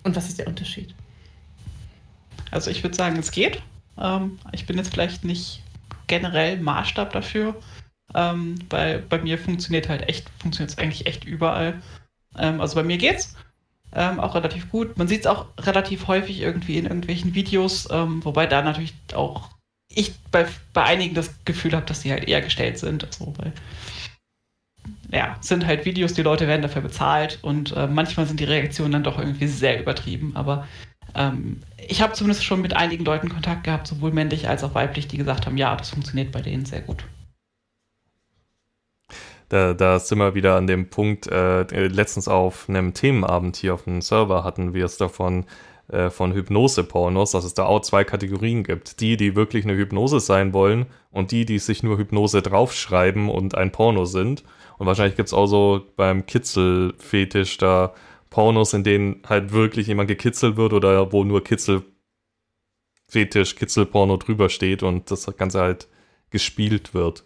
Und was ist der Unterschied? Also ich würde sagen, es geht. Ähm, ich bin jetzt vielleicht nicht generell Maßstab dafür, ähm, weil bei mir funktioniert halt echt, funktioniert es eigentlich echt überall. Ähm, also bei mir geht's. Ähm, auch relativ gut. Man sieht es auch relativ häufig irgendwie in irgendwelchen Videos, ähm, wobei da natürlich auch ich bei, bei einigen das Gefühl habe, dass die halt eher gestellt sind. Also, weil, ja, sind halt Videos, die Leute werden dafür bezahlt und äh, manchmal sind die Reaktionen dann doch irgendwie sehr übertrieben, aber ähm, ich habe zumindest schon mit einigen Leuten Kontakt gehabt, sowohl männlich als auch weiblich, die gesagt haben, ja, das funktioniert bei denen sehr gut. Da, da sind wir wieder an dem Punkt, äh, letztens auf einem Themenabend hier auf dem Server hatten wir es davon, äh, von Hypnose-Pornos, dass es da auch zwei Kategorien gibt. Die, die wirklich eine Hypnose sein wollen und die, die sich nur Hypnose draufschreiben und ein Porno sind. Und wahrscheinlich gibt es auch so beim Kitzel-Fetisch da Pornos, in denen halt wirklich jemand gekitzelt wird oder wo nur Kitzel Fetisch, Kitzelporno drüber steht und das Ganze halt gespielt wird.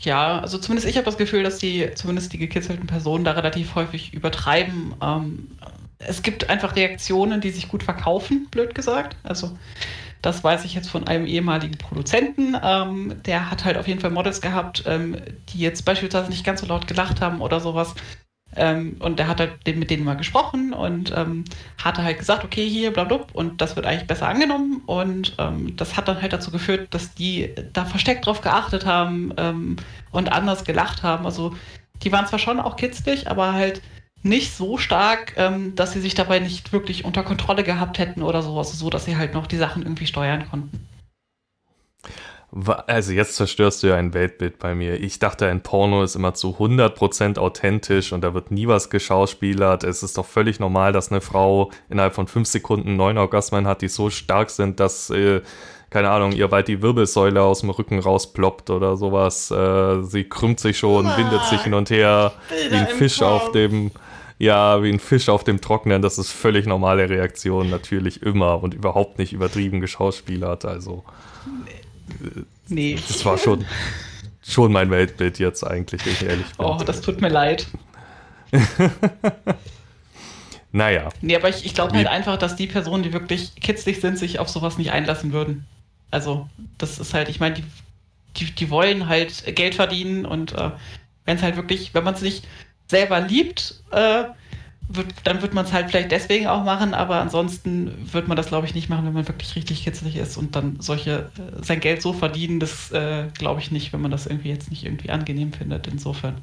Ja, also zumindest ich habe das Gefühl, dass die, zumindest die gekitzelten Personen da relativ häufig übertreiben. Ähm, es gibt einfach Reaktionen, die sich gut verkaufen, blöd gesagt. Also das weiß ich jetzt von einem ehemaligen Produzenten. Ähm, der hat halt auf jeden Fall Models gehabt, ähm, die jetzt beispielsweise nicht ganz so laut gelacht haben oder sowas. Ähm, und der hat halt mit denen mal gesprochen und ähm, hatte halt gesagt, okay, hier, bla, bla, und das wird eigentlich besser angenommen. Und ähm, das hat dann halt dazu geführt, dass die da versteckt drauf geachtet haben ähm, und anders gelacht haben. Also die waren zwar schon auch kitzlig, aber halt nicht so stark, ähm, dass sie sich dabei nicht wirklich unter Kontrolle gehabt hätten oder sowas, so dass sie halt noch die Sachen irgendwie steuern konnten. Also jetzt zerstörst du ja ein Weltbild bei mir. Ich dachte, ein Porno ist immer zu 100% authentisch und da wird nie was geschauspielert. Es ist doch völlig normal, dass eine Frau innerhalb von fünf Sekunden neun Orgasmen hat, die so stark sind, dass, äh, keine Ahnung, ihr bald die Wirbelsäule aus dem Rücken rausploppt oder sowas. Äh, sie krümmt sich schon, ah, windet sich hin und her, wie ein Fisch auf dem ja, wie ein Fisch auf dem Trocknen, das ist völlig normale Reaktion, natürlich immer und überhaupt nicht übertrieben geschauspielert. Also, nee. das war schon, schon mein Weltbild jetzt eigentlich, wenn ich ehrlich bin. Oh, das tut mir leid. [LAUGHS] naja. Nee, aber ich, ich glaube halt einfach, dass die Personen, die wirklich kitzlig sind, sich auf sowas nicht einlassen würden. Also, das ist halt, ich meine, die, die, die wollen halt Geld verdienen und äh, wenn es halt wirklich, wenn man es nicht selber liebt, äh, wird, dann wird man es halt vielleicht deswegen auch machen, aber ansonsten wird man das, glaube ich, nicht machen, wenn man wirklich richtig kitzlig ist und dann solche äh, sein Geld so verdienen, das äh, glaube ich nicht, wenn man das irgendwie jetzt nicht irgendwie angenehm findet. Insofern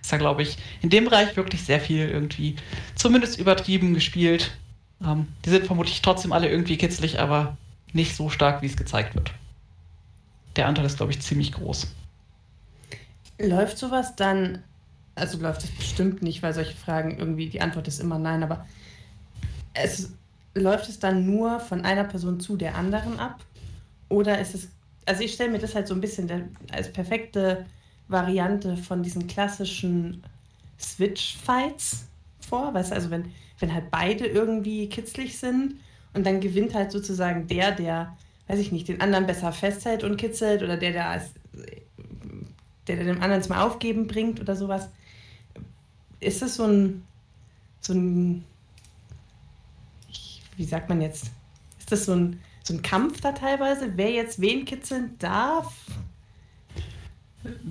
ist da, glaube ich, in dem Bereich wirklich sehr viel irgendwie zumindest übertrieben gespielt. Ähm, die sind vermutlich trotzdem alle irgendwie kitzlig, aber nicht so stark, wie es gezeigt wird. Der Anteil ist, glaube ich, ziemlich groß. Läuft sowas dann also läuft es bestimmt nicht, weil solche Fragen irgendwie, die Antwort ist immer nein, aber es läuft es dann nur von einer Person zu der anderen ab? Oder ist es, also ich stelle mir das halt so ein bisschen der, als perfekte Variante von diesen klassischen Switch-Fights vor, weißt du, also wenn, wenn halt beide irgendwie kitzlig sind und dann gewinnt halt sozusagen der, der, weiß ich nicht, den anderen besser festhält und kitzelt oder der, der, als, der, der dem anderen zum Aufgeben bringt oder sowas ist es so ein, so ein, wie sagt man jetzt, ist das so ein, so ein Kampf da teilweise, wer jetzt wen kitzeln darf?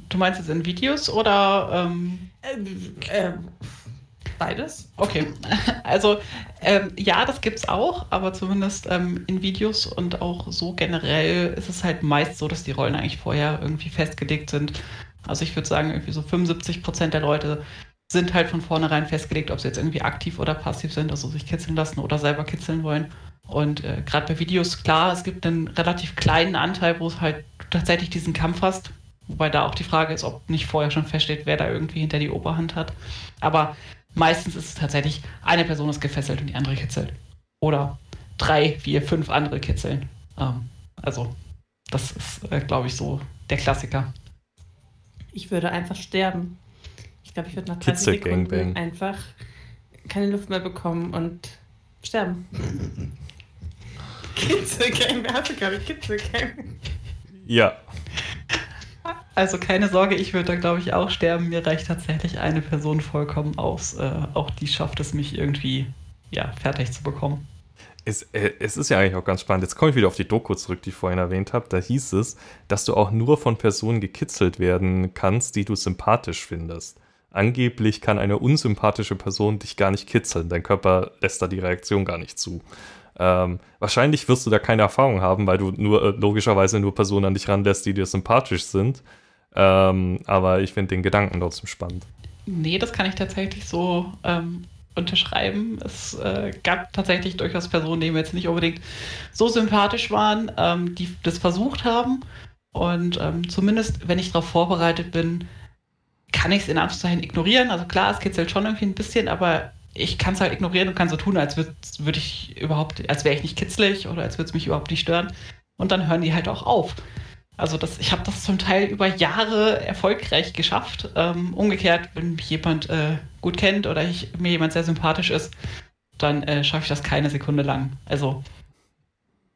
Du meinst jetzt in Videos oder? Ähm äh, äh, beides. Okay, [LAUGHS] also ähm, ja, das gibt es auch, aber zumindest ähm, in Videos und auch so generell ist es halt meist so, dass die Rollen eigentlich vorher irgendwie festgelegt sind. Also ich würde sagen, irgendwie so 75 Prozent der Leute sind halt von vornherein festgelegt, ob sie jetzt irgendwie aktiv oder passiv sind, also sich kitzeln lassen oder selber kitzeln wollen. Und äh, gerade bei Videos, klar, es gibt einen relativ kleinen Anteil, wo es halt tatsächlich diesen Kampf hast. Wobei da auch die Frage ist, ob nicht vorher schon feststeht, wer da irgendwie hinter die Oberhand hat. Aber meistens ist es tatsächlich, eine Person ist gefesselt und die andere kitzelt. Oder drei, vier, fünf andere kitzeln. Ähm, also, das ist, äh, glaube ich, so der Klassiker. Ich würde einfach sterben. Ich glaube, ich würde nach 30 Kitzel Sekunden Gangbang. einfach keine Luft mehr bekommen und sterben. Kitzel Gangbang. Hast du, glaube ich, Kitzel Gangbang? Ja. Also keine Sorge, ich würde da, glaube ich, auch sterben. Mir reicht tatsächlich eine Person vollkommen aus. Äh, auch die schafft es, mich irgendwie ja, fertig zu bekommen. Es, äh, es, ist ja eigentlich auch ganz spannend. Jetzt komme ich wieder auf die Doku zurück, die ich vorhin erwähnt habe. Da hieß es, dass du auch nur von Personen gekitzelt werden kannst, die du sympathisch findest. Angeblich kann eine unsympathische Person dich gar nicht kitzeln. Dein Körper lässt da die Reaktion gar nicht zu. Ähm, wahrscheinlich wirst du da keine Erfahrung haben, weil du nur äh, logischerweise nur Personen an dich ranlässt, die dir sympathisch sind. Ähm, aber ich finde den Gedanken trotzdem spannend. Nee, das kann ich tatsächlich so ähm, unterschreiben. Es äh, gab tatsächlich durchaus Personen, die mir jetzt nicht unbedingt so sympathisch waren, ähm, die das versucht haben. Und ähm, zumindest, wenn ich darauf vorbereitet bin, kann ich es in Anführungszeichen ignorieren. Also klar, es kitzelt schon irgendwie ein bisschen, aber ich kann es halt ignorieren und kann so tun, als würde würd ich überhaupt, als wäre ich nicht kitzlig oder als würde es mich überhaupt nicht stören. Und dann hören die halt auch auf. Also das, ich habe das zum Teil über Jahre erfolgreich geschafft. Ähm, umgekehrt, wenn mich jemand äh, gut kennt oder ich, mir jemand sehr sympathisch ist, dann äh, schaffe ich das keine Sekunde lang. Also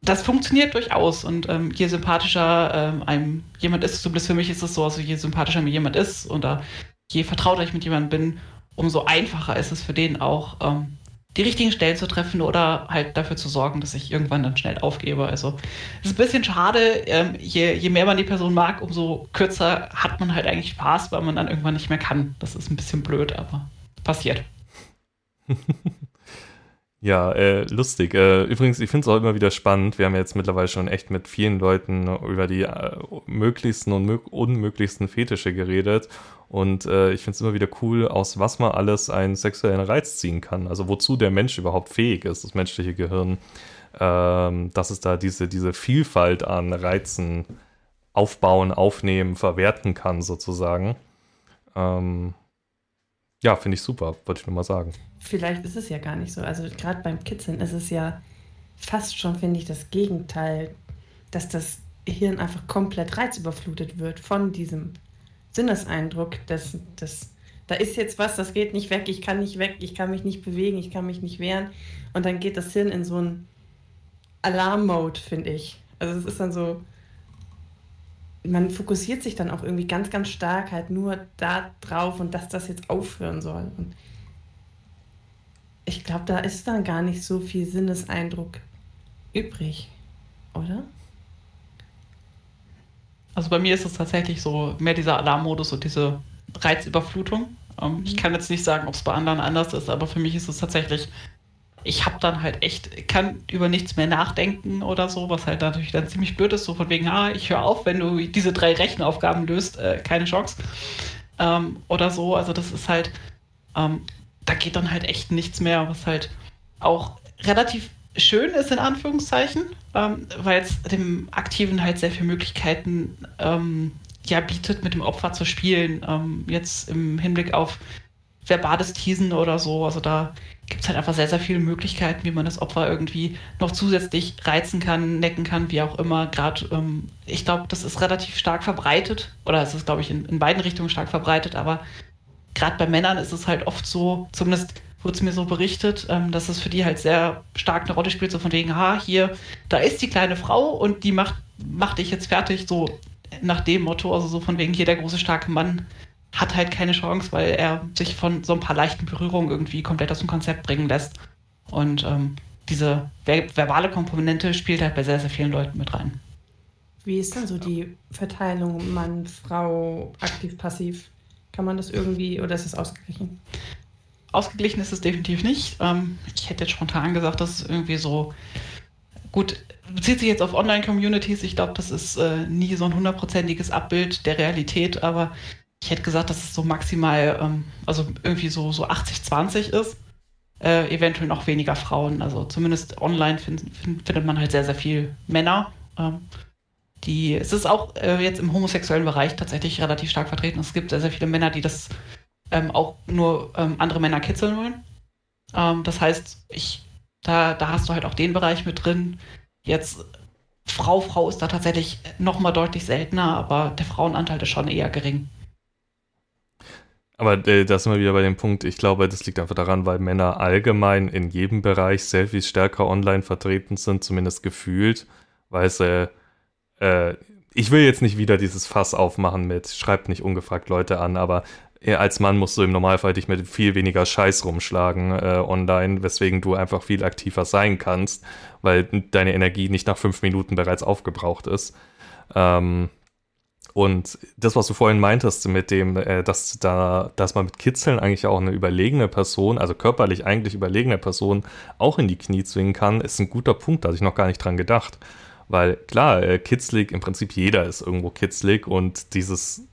das funktioniert durchaus. Und ähm, je sympathischer ähm, einem jemand ist, zumindest für mich ist es so, also je sympathischer mir jemand ist oder je vertrauter ich mit jemandem bin, umso einfacher ist es für den auch, ähm, die richtigen Stellen zu treffen oder halt dafür zu sorgen, dass ich irgendwann dann schnell aufgebe. Also es ist ein bisschen schade, ähm, je, je mehr man die Person mag, umso kürzer hat man halt eigentlich Spaß, weil man dann irgendwann nicht mehr kann. Das ist ein bisschen blöd, aber passiert. [LAUGHS] Ja, äh, lustig. Äh, übrigens, ich finde es auch immer wieder spannend. Wir haben jetzt mittlerweile schon echt mit vielen Leuten über die äh, möglichsten und unmöglichsten Fetische geredet. Und äh, ich finde es immer wieder cool, aus was man alles einen sexuellen Reiz ziehen kann. Also wozu der Mensch überhaupt fähig ist, das menschliche Gehirn. Ähm, dass es da diese, diese Vielfalt an Reizen aufbauen, aufnehmen, verwerten kann, sozusagen. Ähm, ja, finde ich super, wollte ich nur mal sagen. Vielleicht ist es ja gar nicht so. Also gerade beim Kitzeln ist es ja fast schon, finde ich, das Gegenteil, dass das Hirn einfach komplett reizüberflutet wird von diesem Sinneseindruck, dass, dass da ist jetzt was, das geht nicht weg, ich kann nicht weg, ich kann mich nicht bewegen, ich kann mich nicht wehren. Und dann geht das Hirn in so einen Alarm-Mode, finde ich. Also es ist dann so, man fokussiert sich dann auch irgendwie ganz, ganz stark halt nur da drauf und dass das jetzt aufhören soll. Und ich glaube, da ist dann gar nicht so viel Sinneseindruck übrig, oder? Also bei mir ist es tatsächlich so mehr dieser Alarmmodus und diese Reizüberflutung. Ähm, mhm. Ich kann jetzt nicht sagen, ob es bei anderen anders ist, aber für mich ist es tatsächlich, ich habe dann halt echt, kann über nichts mehr nachdenken oder so, was halt natürlich dann ziemlich blöd ist, so von wegen, ah, ich höre auf, wenn du diese drei Rechenaufgaben löst, äh, keine Chance. Ähm, oder so, also das ist halt, ähm, da geht dann halt echt nichts mehr, was halt auch relativ schön ist, in Anführungszeichen, ähm, weil es dem Aktiven halt sehr viele Möglichkeiten ähm, ja, bietet, mit dem Opfer zu spielen. Ähm, jetzt im Hinblick auf verbales Teasen oder so. Also da gibt es halt einfach sehr, sehr viele Möglichkeiten, wie man das Opfer irgendwie noch zusätzlich reizen kann, necken kann, wie auch immer. Gerade, ähm, ich glaube, das ist relativ stark verbreitet, oder es ist, glaube ich, in, in beiden Richtungen stark verbreitet, aber gerade bei Männern ist es halt oft so, zumindest wurde es mir so berichtet, ähm, dass es für die halt sehr stark eine Rolle spielt, so von wegen, ha, hier, da ist die kleine Frau und die macht, macht dich jetzt fertig, so nach dem Motto, also so von wegen, hier der große, starke Mann hat halt keine Chance, weil er sich von so ein paar leichten Berührungen irgendwie komplett aus dem Konzept bringen lässt. Und ähm, diese ver verbale Komponente spielt halt bei sehr, sehr vielen Leuten mit rein. Wie ist denn so die Verteilung Mann, Frau, aktiv, passiv? Kann man das irgendwie oder ist es ausgeglichen? Ausgeglichen ist es definitiv nicht. Ähm, ich hätte jetzt spontan gesagt, dass es irgendwie so gut bezieht sich jetzt auf Online-Communities. Ich glaube, das ist äh, nie so ein hundertprozentiges Abbild der Realität, aber ich hätte gesagt, dass es so maximal, ähm, also irgendwie so, so 80-20 ist. Äh, eventuell noch weniger Frauen. Also zumindest online find, find, findet man halt sehr, sehr viel Männer. Ähm, die, es ist auch äh, jetzt im homosexuellen Bereich tatsächlich relativ stark vertreten. Es gibt sehr, sehr viele Männer, die das ähm, auch nur ähm, andere Männer kitzeln wollen. Ähm, das heißt, ich, da, da hast du halt auch den Bereich mit drin. Jetzt Frau, Frau ist da tatsächlich nochmal deutlich seltener, aber der Frauenanteil ist schon eher gering. Aber äh, da sind wir wieder bei dem Punkt, ich glaube, das liegt einfach daran, weil Männer allgemein in jedem Bereich sehr viel stärker online vertreten sind, zumindest gefühlt, weil sie äh, ich will jetzt nicht wieder dieses Fass aufmachen mit, schreibt nicht ungefragt Leute an, aber als Mann musst du im Normalfall dich mit viel weniger Scheiß rumschlagen äh, online, weswegen du einfach viel aktiver sein kannst, weil deine Energie nicht nach fünf Minuten bereits aufgebraucht ist. Ähm, und das, was du vorhin meintest, mit dem, äh, dass da, dass man mit Kitzeln eigentlich auch eine überlegene Person, also körperlich eigentlich überlegene Person, auch in die Knie zwingen kann, ist ein guter Punkt, da hatte ich noch gar nicht dran gedacht. Weil klar, äh, kitzlig, im Prinzip jeder ist irgendwo kitzlig und dieses,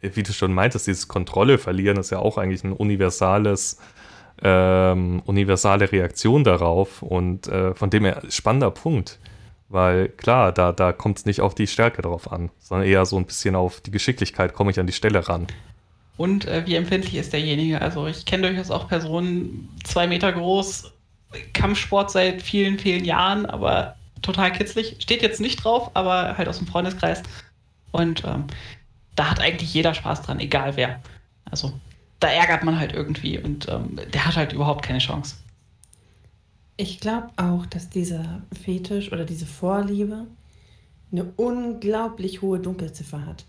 äh, wie du schon meintest, dieses Kontrolle verlieren ist ja auch eigentlich ein universales, ähm, universale Reaktion darauf und äh, von dem her spannender Punkt. Weil klar, da, da kommt es nicht auf die Stärke drauf an, sondern eher so ein bisschen auf die Geschicklichkeit, komme ich an die Stelle ran. Und äh, wie empfindlich ist derjenige? Also ich kenne durchaus auch Personen, zwei Meter groß, Kampfsport seit vielen, vielen Jahren, aber total kitzlig. Steht jetzt nicht drauf, aber halt aus dem Freundeskreis. Und ähm, da hat eigentlich jeder Spaß dran, egal wer. Also da ärgert man halt irgendwie und ähm, der hat halt überhaupt keine Chance. Ich glaube auch, dass dieser Fetisch oder diese Vorliebe eine unglaublich hohe Dunkelziffer hat,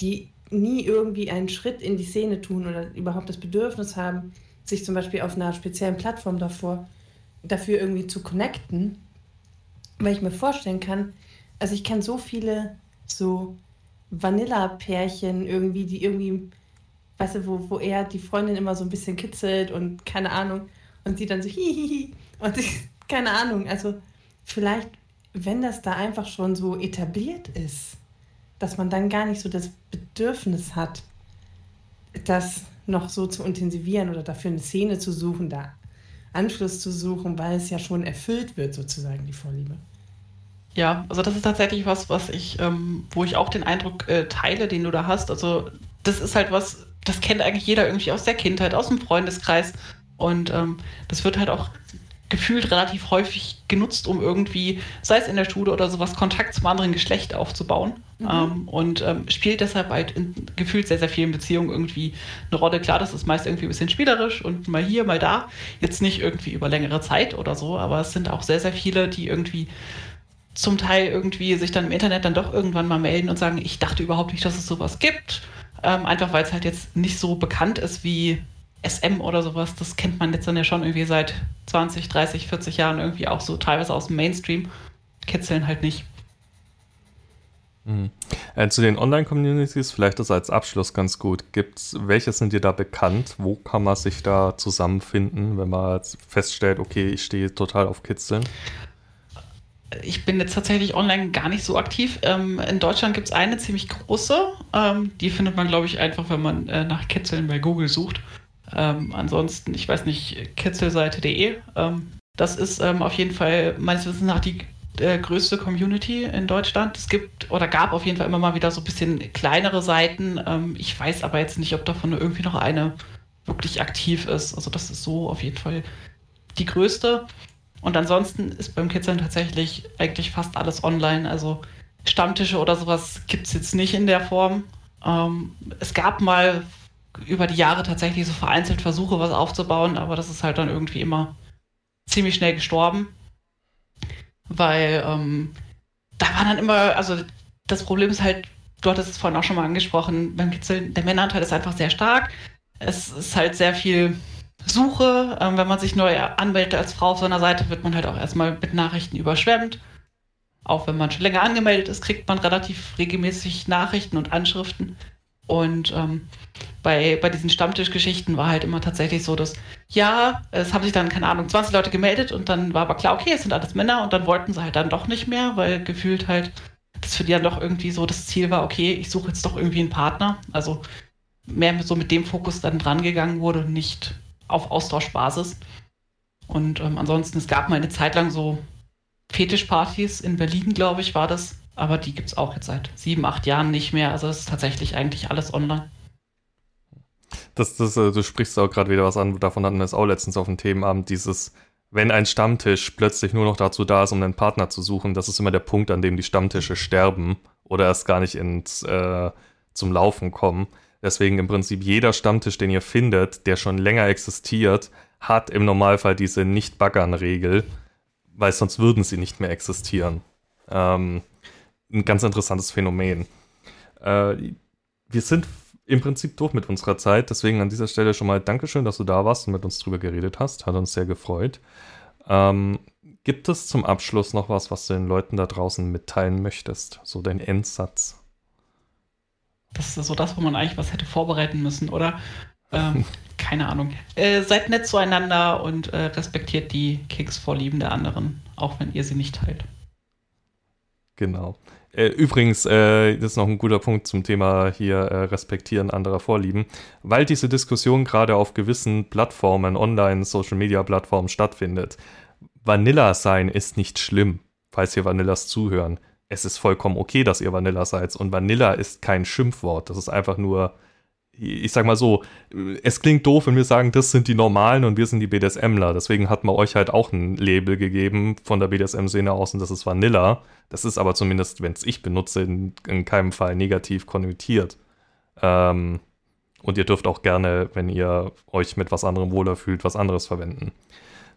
die nie irgendwie einen Schritt in die Szene tun oder überhaupt das Bedürfnis haben, sich zum Beispiel auf einer speziellen Plattform davor, dafür irgendwie zu connecten, weil ich mir vorstellen kann, also ich kenne so viele so Vanilla-Pärchen irgendwie, die irgendwie, weißt du, wo, wo er die Freundin immer so ein bisschen kitzelt und keine Ahnung und sie dann so hihihi und ich, keine Ahnung, also vielleicht, wenn das da einfach schon so etabliert ist, dass man dann gar nicht so das Bedürfnis hat, das noch so zu intensivieren oder dafür eine Szene zu suchen, da Anschluss zu suchen, weil es ja schon erfüllt wird, sozusagen, die Vorliebe. Ja, also das ist tatsächlich was, was ich, ähm, wo ich auch den Eindruck äh, teile, den du da hast. Also das ist halt was, das kennt eigentlich jeder irgendwie aus der Kindheit, aus dem Freundeskreis. Und ähm, das wird halt auch gefühlt relativ häufig genutzt, um irgendwie, sei es in der Schule oder sowas, Kontakt zum anderen Geschlecht aufzubauen. Mhm. Ähm, und ähm, spielt deshalb halt in gefühlt sehr, sehr vielen Beziehungen irgendwie eine Rolle. Klar, das ist meist irgendwie ein bisschen spielerisch und mal hier, mal da. Jetzt nicht irgendwie über längere Zeit oder so, aber es sind auch sehr, sehr viele, die irgendwie zum Teil irgendwie sich dann im Internet dann doch irgendwann mal melden und sagen, ich dachte überhaupt nicht, dass es sowas gibt. Ähm, einfach weil es halt jetzt nicht so bekannt ist wie SM oder sowas, das kennt man jetzt dann ja schon irgendwie seit 20, 30, 40 Jahren irgendwie auch so teilweise aus dem Mainstream. Kitzeln halt nicht. Mhm. Äh, zu den Online-Communities, vielleicht das als Abschluss ganz gut. Gibt's, welche sind dir da bekannt? Wo kann man sich da zusammenfinden, wenn man feststellt, okay, ich stehe total auf Kitzeln? Ich bin jetzt tatsächlich online gar nicht so aktiv. Ähm, in Deutschland gibt es eine ziemlich große. Ähm, die findet man, glaube ich, einfach, wenn man äh, nach Kitzeln bei Google sucht. Ähm, ansonsten, ich weiß nicht, kitzelseite.de. Ähm, das ist ähm, auf jeden Fall meines Wissens nach die äh, größte Community in Deutschland. Es gibt oder gab auf jeden Fall immer mal wieder so ein bisschen kleinere Seiten. Ähm, ich weiß aber jetzt nicht, ob davon irgendwie noch eine wirklich aktiv ist. Also das ist so auf jeden Fall die größte. Und ansonsten ist beim Kitzeln tatsächlich eigentlich fast alles online. Also Stammtische oder sowas gibt es jetzt nicht in der Form. Ähm, es gab mal über die Jahre tatsächlich so vereinzelt Versuche, was aufzubauen, aber das ist halt dann irgendwie immer ziemlich schnell gestorben. Weil ähm, da war dann immer, also das Problem ist halt, du hattest es vorhin auch schon mal angesprochen, beim Kitzeln, der Männeranteil ist einfach sehr stark. Es ist halt sehr viel Suche. Ähm, wenn man sich neu anmeldet als Frau auf so einer Seite, wird man halt auch erstmal mit Nachrichten überschwemmt. Auch wenn man schon länger angemeldet ist, kriegt man relativ regelmäßig Nachrichten und Anschriften. Und ähm, bei, bei diesen Stammtischgeschichten war halt immer tatsächlich so, dass, ja, es haben sich dann, keine Ahnung, 20 Leute gemeldet und dann war aber klar, okay, es sind alles Männer und dann wollten sie halt dann doch nicht mehr, weil gefühlt halt, das für die dann doch irgendwie so das Ziel war, okay, ich suche jetzt doch irgendwie einen Partner. Also mehr so mit dem Fokus dann dran gegangen wurde und nicht auf Austauschbasis. Und ähm, ansonsten, es gab mal eine Zeit lang so Fetischpartys in Berlin, glaube ich, war das aber die gibt es auch jetzt seit sieben, acht Jahren nicht mehr. Also es ist tatsächlich eigentlich alles online. Das, das, äh, du sprichst auch gerade wieder was an, davon hatten wir es auch letztens auf dem Themenabend, dieses, wenn ein Stammtisch plötzlich nur noch dazu da ist, um einen Partner zu suchen, das ist immer der Punkt, an dem die Stammtische sterben oder erst gar nicht ins, äh, zum Laufen kommen. Deswegen im Prinzip jeder Stammtisch, den ihr findet, der schon länger existiert, hat im Normalfall diese Nicht-Baggern-Regel, weil sonst würden sie nicht mehr existieren. Ähm, ein ganz interessantes Phänomen. Äh, wir sind im Prinzip durch mit unserer Zeit, deswegen an dieser Stelle schon mal Dankeschön, dass du da warst und mit uns drüber geredet hast. Hat uns sehr gefreut. Ähm, gibt es zum Abschluss noch was, was du den Leuten da draußen mitteilen möchtest? So dein Endsatz? Das ist so das, wo man eigentlich was hätte vorbereiten müssen, oder? Ähm, [LAUGHS] keine Ahnung. Äh, seid nett zueinander und äh, respektiert die Keksvorlieben der anderen, auch wenn ihr sie nicht teilt. Genau. Äh, übrigens, äh, das ist noch ein guter Punkt zum Thema hier äh, Respektieren anderer Vorlieben, weil diese Diskussion gerade auf gewissen Plattformen, online, Social-Media-Plattformen stattfindet. Vanilla sein ist nicht schlimm, falls ihr Vanillas zuhören. Es ist vollkommen okay, dass ihr Vanilla seid und Vanilla ist kein Schimpfwort. Das ist einfach nur ich sag mal so, es klingt doof, wenn wir sagen, das sind die Normalen und wir sind die BDSMler. Deswegen hat man euch halt auch ein Label gegeben von der BDSM-Szene aus und das ist Vanilla. Das ist aber zumindest, wenn es ich benutze, in, in, keinem Fall negativ konnotiert. Ähm, und ihr dürft auch gerne, wenn ihr euch mit was anderem wohler fühlt, was anderes verwenden.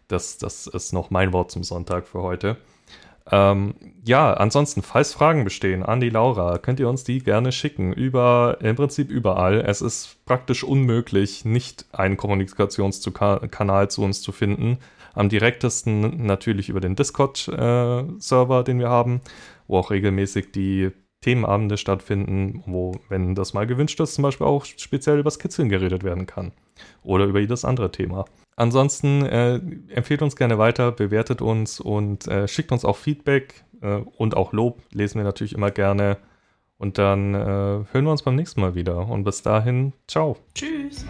Das, das ist noch mein Wort zum Sonntag für heute. Ähm, ja, ansonsten, falls Fragen bestehen an die Laura, könnt ihr uns die gerne schicken. Über, im Prinzip überall. Es ist praktisch unmöglich, nicht einen Kommunikationskanal zu uns zu finden. Am direktesten natürlich über den Discord-Server, äh, den wir haben, wo auch regelmäßig die Themenabende stattfinden, wo, wenn das mal gewünscht ist, zum Beispiel auch speziell über Skizzeln geredet werden kann. Oder über jedes andere Thema. Ansonsten äh, empfehlt uns gerne weiter, bewertet uns und äh, schickt uns auch Feedback äh, und auch Lob, lesen wir natürlich immer gerne. Und dann äh, hören wir uns beim nächsten Mal wieder. Und bis dahin, ciao. Tschüss.